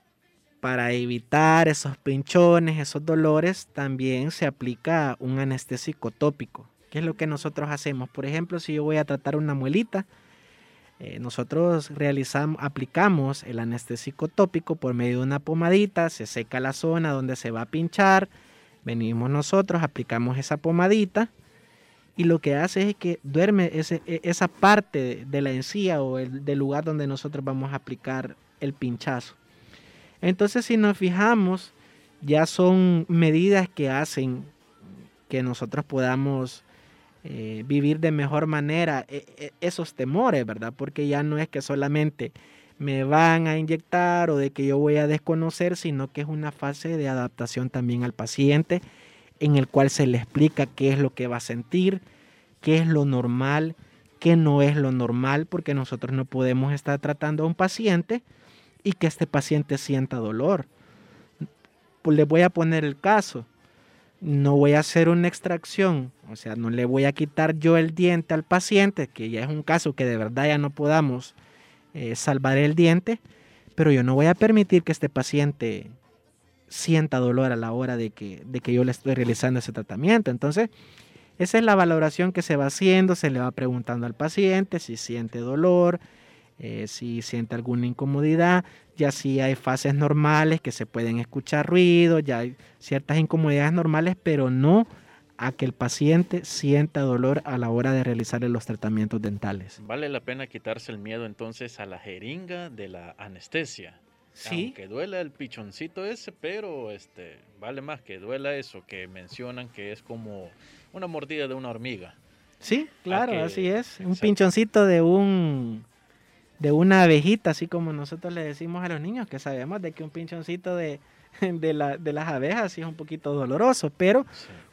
Speaker 4: para evitar esos pinchones, esos dolores, también se aplica un anestésico tópico, que es lo que nosotros hacemos. Por ejemplo, si yo voy a tratar una muelita, eh, nosotros realizamos, aplicamos el anestésico tópico por medio de una pomadita, se seca la zona donde se va a pinchar, venimos nosotros, aplicamos esa pomadita y lo que hace es que duerme e, esa parte de la encía o el, del lugar donde nosotros vamos a aplicar el pinchazo. Entonces si nos fijamos, ya son medidas que hacen que nosotros podamos eh, vivir de mejor manera e, e, esos temores, ¿verdad? Porque ya no es que solamente me van a inyectar o de que yo voy a desconocer, sino que es una fase de adaptación también al paciente en el cual se le explica qué es lo que va a sentir, qué es lo normal, qué no es lo normal, porque nosotros no podemos estar tratando a un paciente y que este paciente sienta dolor. Pues le voy a poner el caso. No voy a hacer una extracción, o sea, no le voy a quitar yo el diente al paciente, que ya es un caso que de verdad ya no podamos eh, salvar el diente, pero yo no voy a permitir que este paciente sienta dolor a la hora de que, de que yo le estoy realizando ese tratamiento. Entonces, esa es la valoración que se va haciendo, se le va preguntando al paciente si siente dolor, eh, si siente alguna incomodidad, ya si hay fases normales que se pueden escuchar ruido, ya hay ciertas incomodidades normales, pero no a que el paciente sienta dolor a la hora de realizarle los tratamientos dentales.
Speaker 3: Vale la pena quitarse el miedo entonces a la jeringa de la anestesia. Sí. Aunque duela el pichoncito ese, pero este vale más que duela eso, que mencionan que es como una mordida de una hormiga.
Speaker 4: Sí, claro, así es. Un pinchoncito de un de una abejita, así como nosotros le decimos a los niños, que sabemos de que un pinchoncito de, *laughs* de, las abejas sí es un poquito doloroso, pero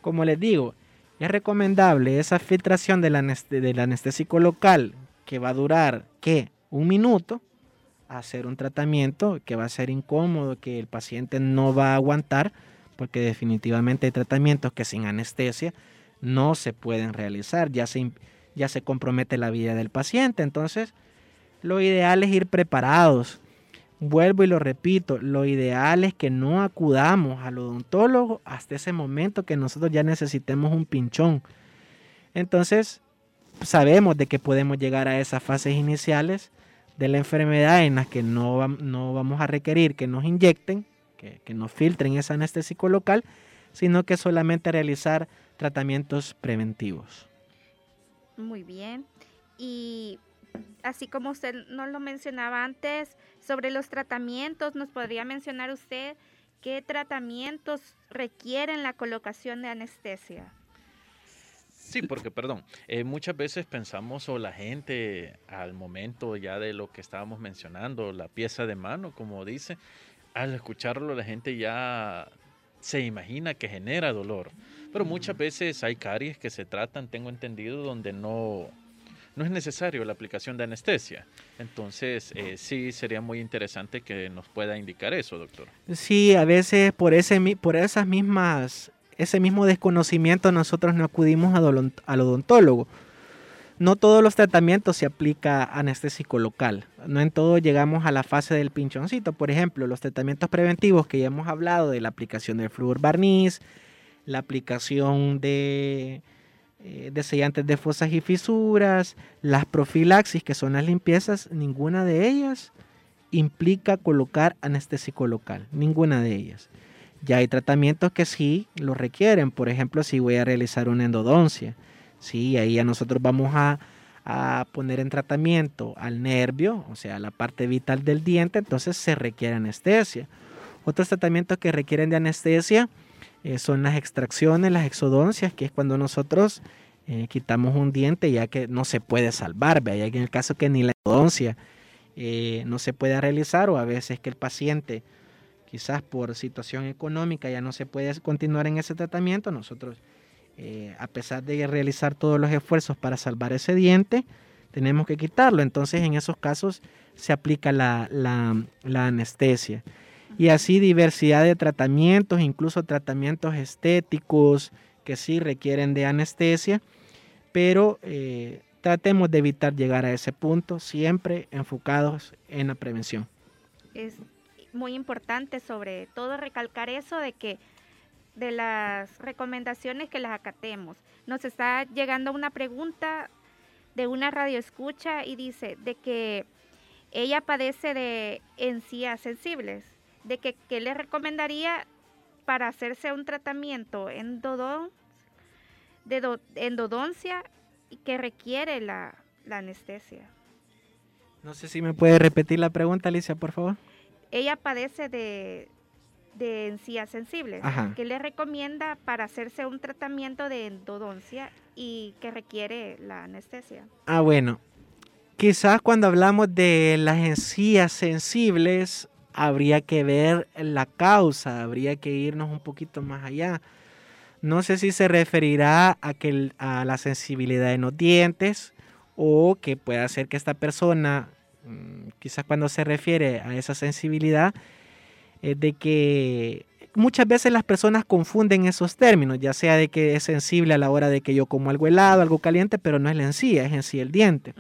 Speaker 4: como les digo, es recomendable esa filtración del, del anestésico local que va a durar, ¿qué? Un minuto, hacer un tratamiento que va a ser incómodo, que el paciente no va a aguantar, porque definitivamente hay tratamientos que sin anestesia no se pueden realizar, ya se, ya se compromete la vida del paciente. Entonces, lo ideal es ir preparados. Vuelvo y lo repito, lo ideal es que no acudamos al odontólogo hasta ese momento que nosotros ya necesitemos un pinchón. Entonces, sabemos de que podemos llegar a esas fases iniciales de la enfermedad en las que no, no vamos a requerir que nos inyecten, que, que nos filtren ese anestésico local, sino que solamente realizar tratamientos preventivos.
Speaker 2: Muy bien. Y así como usted nos lo mencionaba antes, sobre los tratamientos, ¿nos podría mencionar usted qué tratamientos requieren la colocación de anestesia?
Speaker 3: Sí, porque, perdón, eh, muchas veces pensamos o la gente al momento ya de lo que estábamos mencionando, la pieza de mano, como dice, al escucharlo la gente ya se imagina que genera dolor. Pero muchas veces hay caries que se tratan, tengo entendido, donde no, no es necesario la aplicación de anestesia. Entonces, eh, sí sería muy interesante que nos pueda indicar eso, doctor.
Speaker 4: Sí, a veces por, ese, por esas mismas, ese mismo desconocimiento nosotros no acudimos al odontólogo. No todos los tratamientos se aplica anestésico local. No en todo llegamos a la fase del pinchoncito. Por ejemplo, los tratamientos preventivos que ya hemos hablado de la aplicación del flúor barniz, la aplicación de eh, de sellantes de fosas y fisuras, las profilaxis, que son las limpiezas, ninguna de ellas implica colocar anestésico local, ninguna de ellas. Ya hay tratamientos que sí lo requieren, por ejemplo, si voy a realizar una endodoncia, sí, ahí ya nosotros vamos a, a poner en tratamiento al nervio, o sea, la parte vital del diente, entonces se requiere anestesia. Otros tratamientos que requieren de anestesia, eh, son las extracciones, las exodoncias, que es cuando nosotros eh, quitamos un diente ya que no se puede salvar. Hay en el caso que ni la exodoncia eh, no se puede realizar o a veces que el paciente quizás por situación económica ya no se puede continuar en ese tratamiento, nosotros a pesar de realizar todos los esfuerzos para salvar ese diente, tenemos que quitarlo. Entonces en esos casos se aplica la anestesia y así diversidad de tratamientos, incluso tratamientos estéticos que sí requieren de anestesia, pero eh, tratemos de evitar llegar a ese punto, siempre enfocados en la prevención.
Speaker 2: Es muy importante sobre todo recalcar eso de que de las recomendaciones que las acatemos. Nos está llegando una pregunta de una radioescucha y dice de que ella padece de encías sensibles de que qué le recomendaría para hacerse un tratamiento endodon, de endodoncia y que requiere la, anestesia.
Speaker 4: No sé si me puede repetir la pregunta, Alicia, por favor.
Speaker 2: Ella padece de, de encías sensibles. ¿Qué le recomienda para hacerse un tratamiento de endodoncia y que requiere la anestesia?
Speaker 4: Ah, bueno. Quizás cuando hablamos de las encías sensibles, habría que ver la causa, habría que irnos un poquito más allá. No sé si se referirá a, que, a la sensibilidad en los dientes o que pueda ser que esta persona, quizás cuando se refiere a esa sensibilidad, es de que muchas veces las personas confunden esos términos, ya sea de que es sensible a la hora de que yo como algo helado, algo caliente, pero no es la encía, es en sí el diente.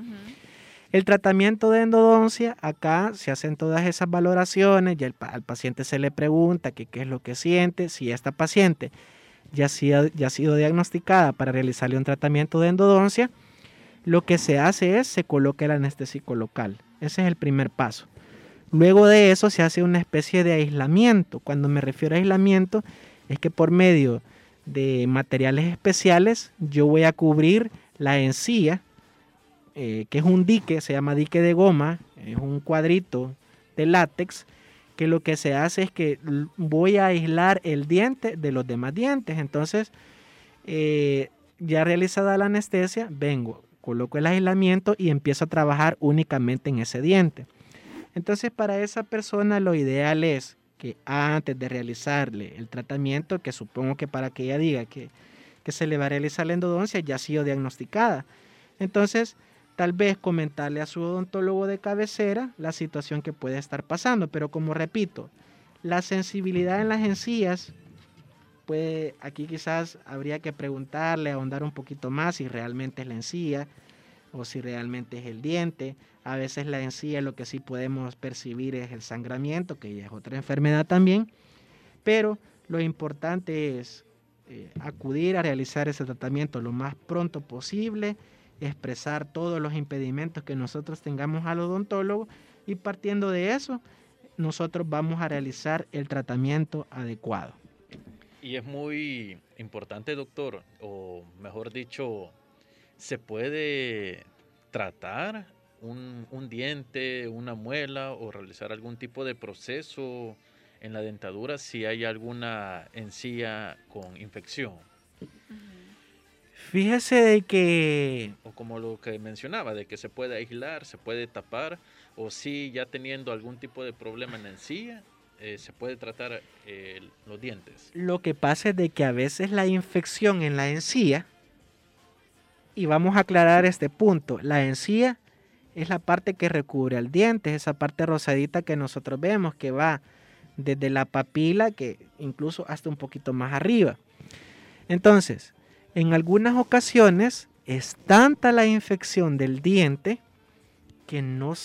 Speaker 4: El tratamiento de endodoncia, acá se hacen todas esas valoraciones, y al paciente se le pregunta qué es lo que siente, si esta paciente ya, ya ha sido diagnosticada para realizarle un tratamiento de endodoncia, lo que se hace es se coloca el anestésico local. Ese es el primer paso. Luego de eso se hace una especie de aislamiento. Cuando me refiero a aislamiento es que por medio de materiales especiales yo voy a cubrir la encía eh, que es un dique, se llama dique de goma, es un cuadrito de látex, que lo que se hace es que voy a aislar el diente de los demás dientes. Entonces, eh, ya realizada la anestesia, vengo, coloco el aislamiento y empiezo a trabajar únicamente en ese diente. Entonces, para esa persona lo ideal es que antes de realizarle el tratamiento, que supongo que para que ella diga que, que se le va a realizar la endodoncia, ya ha sido diagnosticada. Entonces, tal vez comentarle a su odontólogo de cabecera la situación que puede estar pasando. Pero como repito, la sensibilidad en las encías, aquí quizás habría que preguntarle, ahondar un poquito más si realmente es la encía o si realmente es el diente. A veces la encía lo que sí podemos percibir es el sangramiento, que ya es otra enfermedad también. Pero lo importante es eh, acudir a realizar ese tratamiento lo más pronto posible expresar todos los impedimentos que nosotros tengamos al odontólogo y partiendo de eso, nosotros vamos a realizar el tratamiento adecuado.
Speaker 3: Y es muy importante, doctor, o mejor dicho, ¿se puede tratar un, un, diente, una muela o realizar algún tipo de proceso en la dentadura si hay alguna encía con infección?
Speaker 4: Fíjese de que...
Speaker 3: O como lo que mencionaba, de que se puede aislar, se puede tapar, o si ya teniendo algún tipo de problema en la encía, eh, se puede tratar eh, los dientes.
Speaker 4: Lo que pasa es de que a veces la infección en la encía, y vamos a aclarar este punto, la encía es la parte que recubre al diente, esa parte rosadita que nosotros vemos que va desde la papila que incluso hasta un poquito más arriba. Entonces, en algunas ocasiones es tanta la infección del diente que, no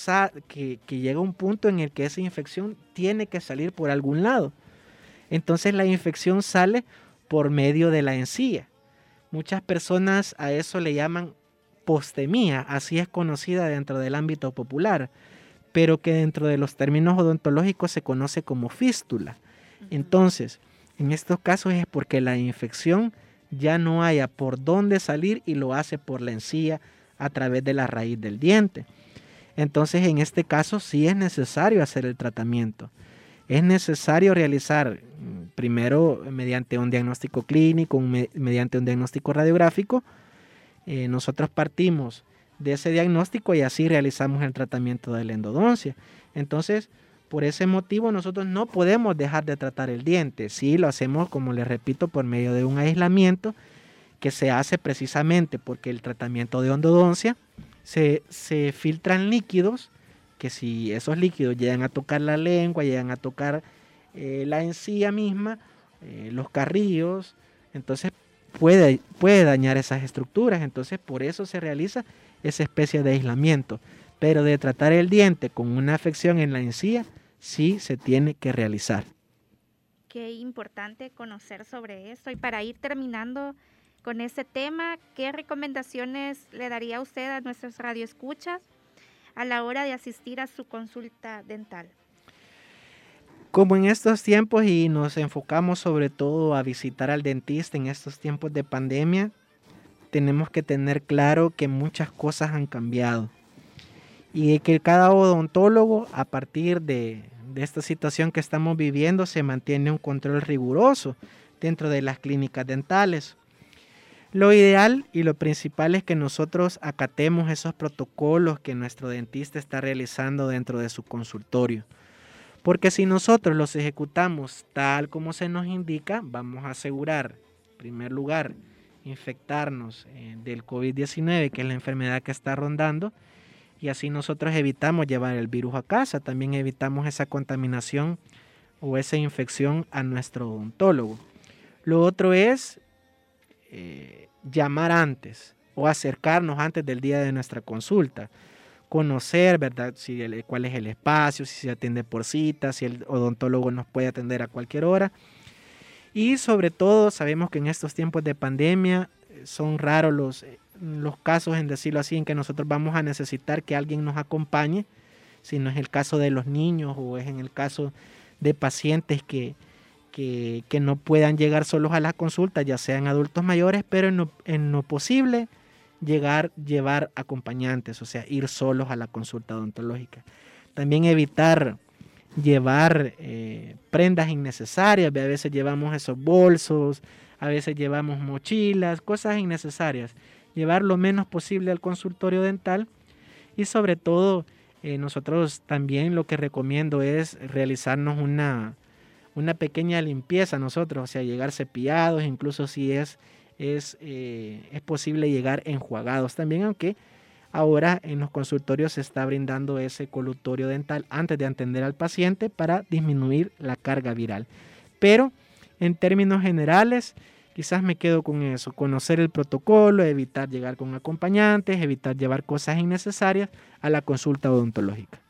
Speaker 4: que, que llega un punto en el que esa infección tiene que salir por algún lado. Entonces la infección sale por medio de la encía. Muchas personas a eso le llaman postemía, así es conocida dentro del ámbito popular, pero que dentro de los términos odontológicos se conoce como fístula. Entonces, en estos casos es porque la infección ya no haya por dónde salir y lo hace por la encía a través de la raíz del diente. Entonces, en este caso sí es necesario hacer el tratamiento. Es necesario realizar mm, primero mediante un diagnóstico clínico, mediante un diagnóstico radiográfico. Eh, nosotros partimos de ese diagnóstico y así realizamos el tratamiento de la endodoncia. Entonces, por ese motivo nosotros no podemos dejar de tratar el diente. Sí, lo hacemos, como les repito, por medio de un aislamiento que se hace precisamente porque el tratamiento de endodoncia se, filtran líquidos que si esos líquidos llegan a tocar la lengua, llegan a tocar eh, la encía misma, eh, los carrillos, entonces puede, puede dañar esas estructuras. Entonces por eso se realiza esa especie de aislamiento. Pero de tratar el diente con una afección en la encía, sí se tiene que realizar.
Speaker 2: Qué importante conocer sobre esto. Y para ir terminando con este tema, ¿qué recomendaciones le daría usted a nuestros radioescuchas a la hora de asistir a su consulta dental?
Speaker 4: Como en estos tiempos y nos enfocamos sobre todo a visitar al dentista en estos tiempos de pandemia, tenemos que tener claro que muchas cosas han cambiado y que cada odontólogo a partir de, esta situación que estamos viviendo se mantiene un control riguroso dentro de las clínicas dentales. Lo ideal y lo principal es que nosotros acatemos esos protocolos que nuestro dentista está realizando dentro de su consultorio. Porque si nosotros los ejecutamos tal como se nos indica, vamos a asegurar, en primer lugar, infectarnos eh, del COVID-19, que es la enfermedad que está rondando, y así nosotros evitamos llevar el virus a casa, también evitamos esa contaminación o esa infección a nuestro odontólogo. Lo otro es eh, llamar antes o acercarnos antes del día de nuestra consulta, conocer, ¿verdad? Si cuál es el espacio, si se atiende por cita, si el odontólogo nos puede atender a cualquier hora. Y sobre todo sabemos que en estos tiempos de pandemia eh, son raros los, eh, los casos, en decirlo así, en que nosotros vamos a necesitar que alguien nos acompañe, si no es el caso de los niños o es en el caso de pacientes que, que, no puedan llegar solos a las consultas, ya sean adultos mayores, pero en lo, posible llegar, llevar acompañantes, o sea, ir solos a la consulta odontológica. También evitar llevar eh, prendas innecesarias, a veces llevamos esos bolsos, a veces llevamos mochilas, cosas innecesarias. Llevar lo menos posible al consultorio dental y sobre todo eh, nosotros también lo que recomiendo es realizarnos una, una pequeña limpieza nosotros, o sea, llegar cepillados, incluso si es, es, eh, es posible llegar enjuagados también, aunque Ahora en los consultorios se está brindando ese colutorio dental antes de atender al paciente para disminuir la carga viral. Pero en términos generales, quizás me quedo con eso, conocer el protocolo, evitar llegar con acompañantes, evitar llevar cosas innecesarias a la consulta odontológica.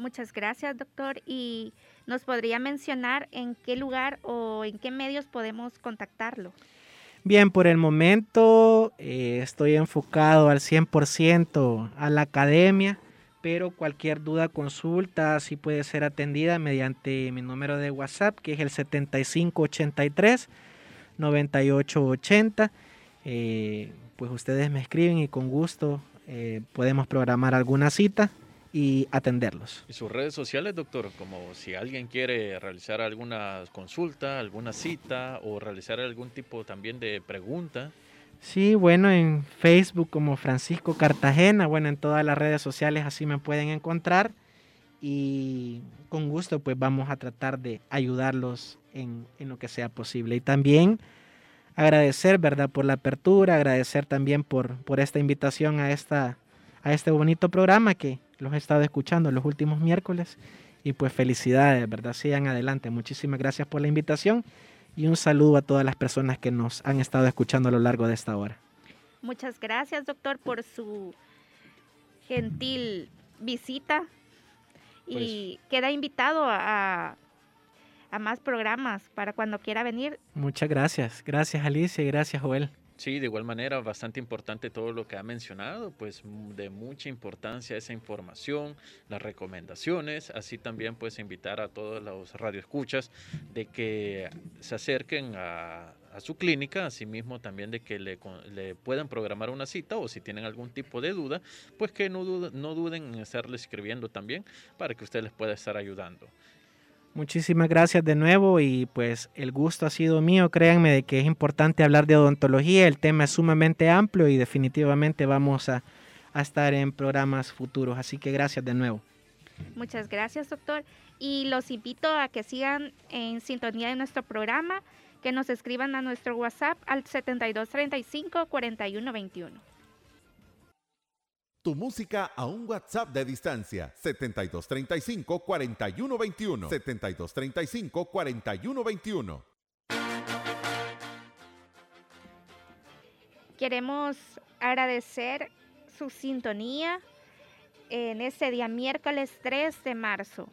Speaker 2: Muchas gracias, doctor. ¿Y nos podría mencionar en qué lugar o en qué medios podemos contactarlo?
Speaker 4: Bien, por el momento eh, estoy enfocado al 100% a la academia, pero cualquier duda, consulta, sí puede ser atendida mediante mi número de WhatsApp, que es el 7583 9880. Eh, pues ustedes me escriben y con gusto eh, podemos programar alguna cita y atenderlos.
Speaker 3: ¿Y sus redes sociales, doctor? Como si alguien quiere realizar alguna consulta, alguna cita o realizar algún tipo también de pregunta.
Speaker 4: Sí, bueno, en Facebook como Francisco Cartagena, bueno, en todas las redes sociales así me pueden encontrar y con gusto pues vamos a tratar de ayudarlos en, en, lo que sea posible. Y también agradecer, ¿verdad?, por la apertura, agradecer también por, por esta invitación a, esta, a este bonito programa que los he estado escuchando los últimos miércoles y pues felicidades, ¿verdad? Sigan adelante. Muchísimas gracias por la invitación y un saludo a todas las personas que nos han estado escuchando a lo largo de esta hora.
Speaker 2: Muchas gracias, doctor, por su gentil visita y pues queda invitado a, a más programas para cuando quiera venir.
Speaker 4: Muchas gracias. Gracias, Alicia, y gracias, Joel.
Speaker 3: Sí, de igual manera, bastante importante todo lo que ha mencionado, pues de mucha importancia esa información, las recomendaciones, así también pues invitar a todos los radioescuchas de que se acerquen a, su clínica, asimismo también de que le, le, puedan programar una cita o si tienen algún tipo de duda, pues que no, no duden en estarle escribiendo también para que usted les pueda estar ayudando.
Speaker 4: Muchísimas gracias de nuevo y pues el gusto ha sido mío. Créanme de que es importante hablar de odontología. El tema es sumamente amplio y definitivamente vamos a, estar en programas futuros. Así que gracias de nuevo.
Speaker 2: Muchas gracias, doctor. Y los invito a que sigan en sintonía de nuestro programa, que nos escriban a nuestro WhatsApp al 7235 4121.
Speaker 5: Tu música a un WhatsApp de distancia. 7235-4121. 7235-4121.
Speaker 2: Queremos agradecer su sintonía en este día miércoles 3 de marzo.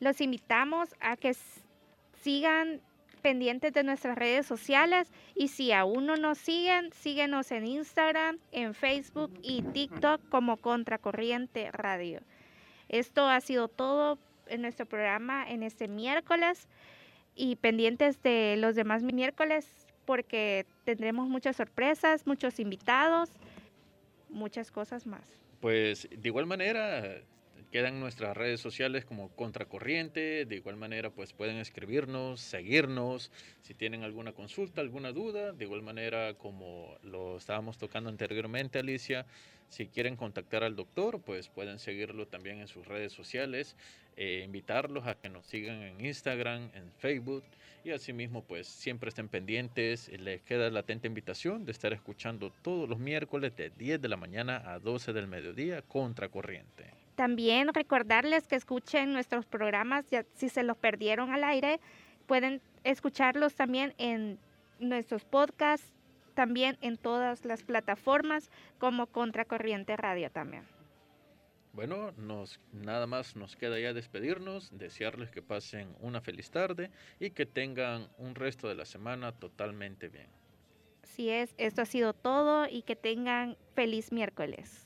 Speaker 2: Los invitamos a que sigan pendientes de nuestras redes sociales y si aún no nos siguen, síguenos en Instagram, en Facebook y TikTok como Contracorriente Radio. Esto ha sido todo en nuestro programa en este miércoles y pendientes de los demás miércoles porque tendremos muchas sorpresas, muchos invitados, muchas cosas más.
Speaker 3: Pues de igual manera, quedan nuestras redes sociales como Contracorriente. De igual manera, pues pueden escribirnos, seguirnos. Si tienen alguna consulta, alguna duda, de igual manera, como lo estábamos tocando anteriormente, Alicia, si quieren contactar al doctor, pues pueden seguirlo también en sus redes sociales. Eh, invitarlos a que nos sigan en Instagram, en Facebook y asimismo pues siempre estén pendientes. Les queda la atenta invitación de estar escuchando todos los miércoles de 10 de la mañana a 12 del mediodía Contracorriente.
Speaker 2: También recordarles que escuchen nuestros programas, ya, si se los perdieron al aire, pueden escucharlos también en nuestros podcasts, también en todas las plataformas como Contracorriente Radio también.
Speaker 3: Bueno, nos, nada más nos queda ya despedirnos, desearles que pasen una feliz tarde y que tengan un resto de la semana totalmente bien.
Speaker 2: Así es, esto ha sido todo y que tengan feliz miércoles.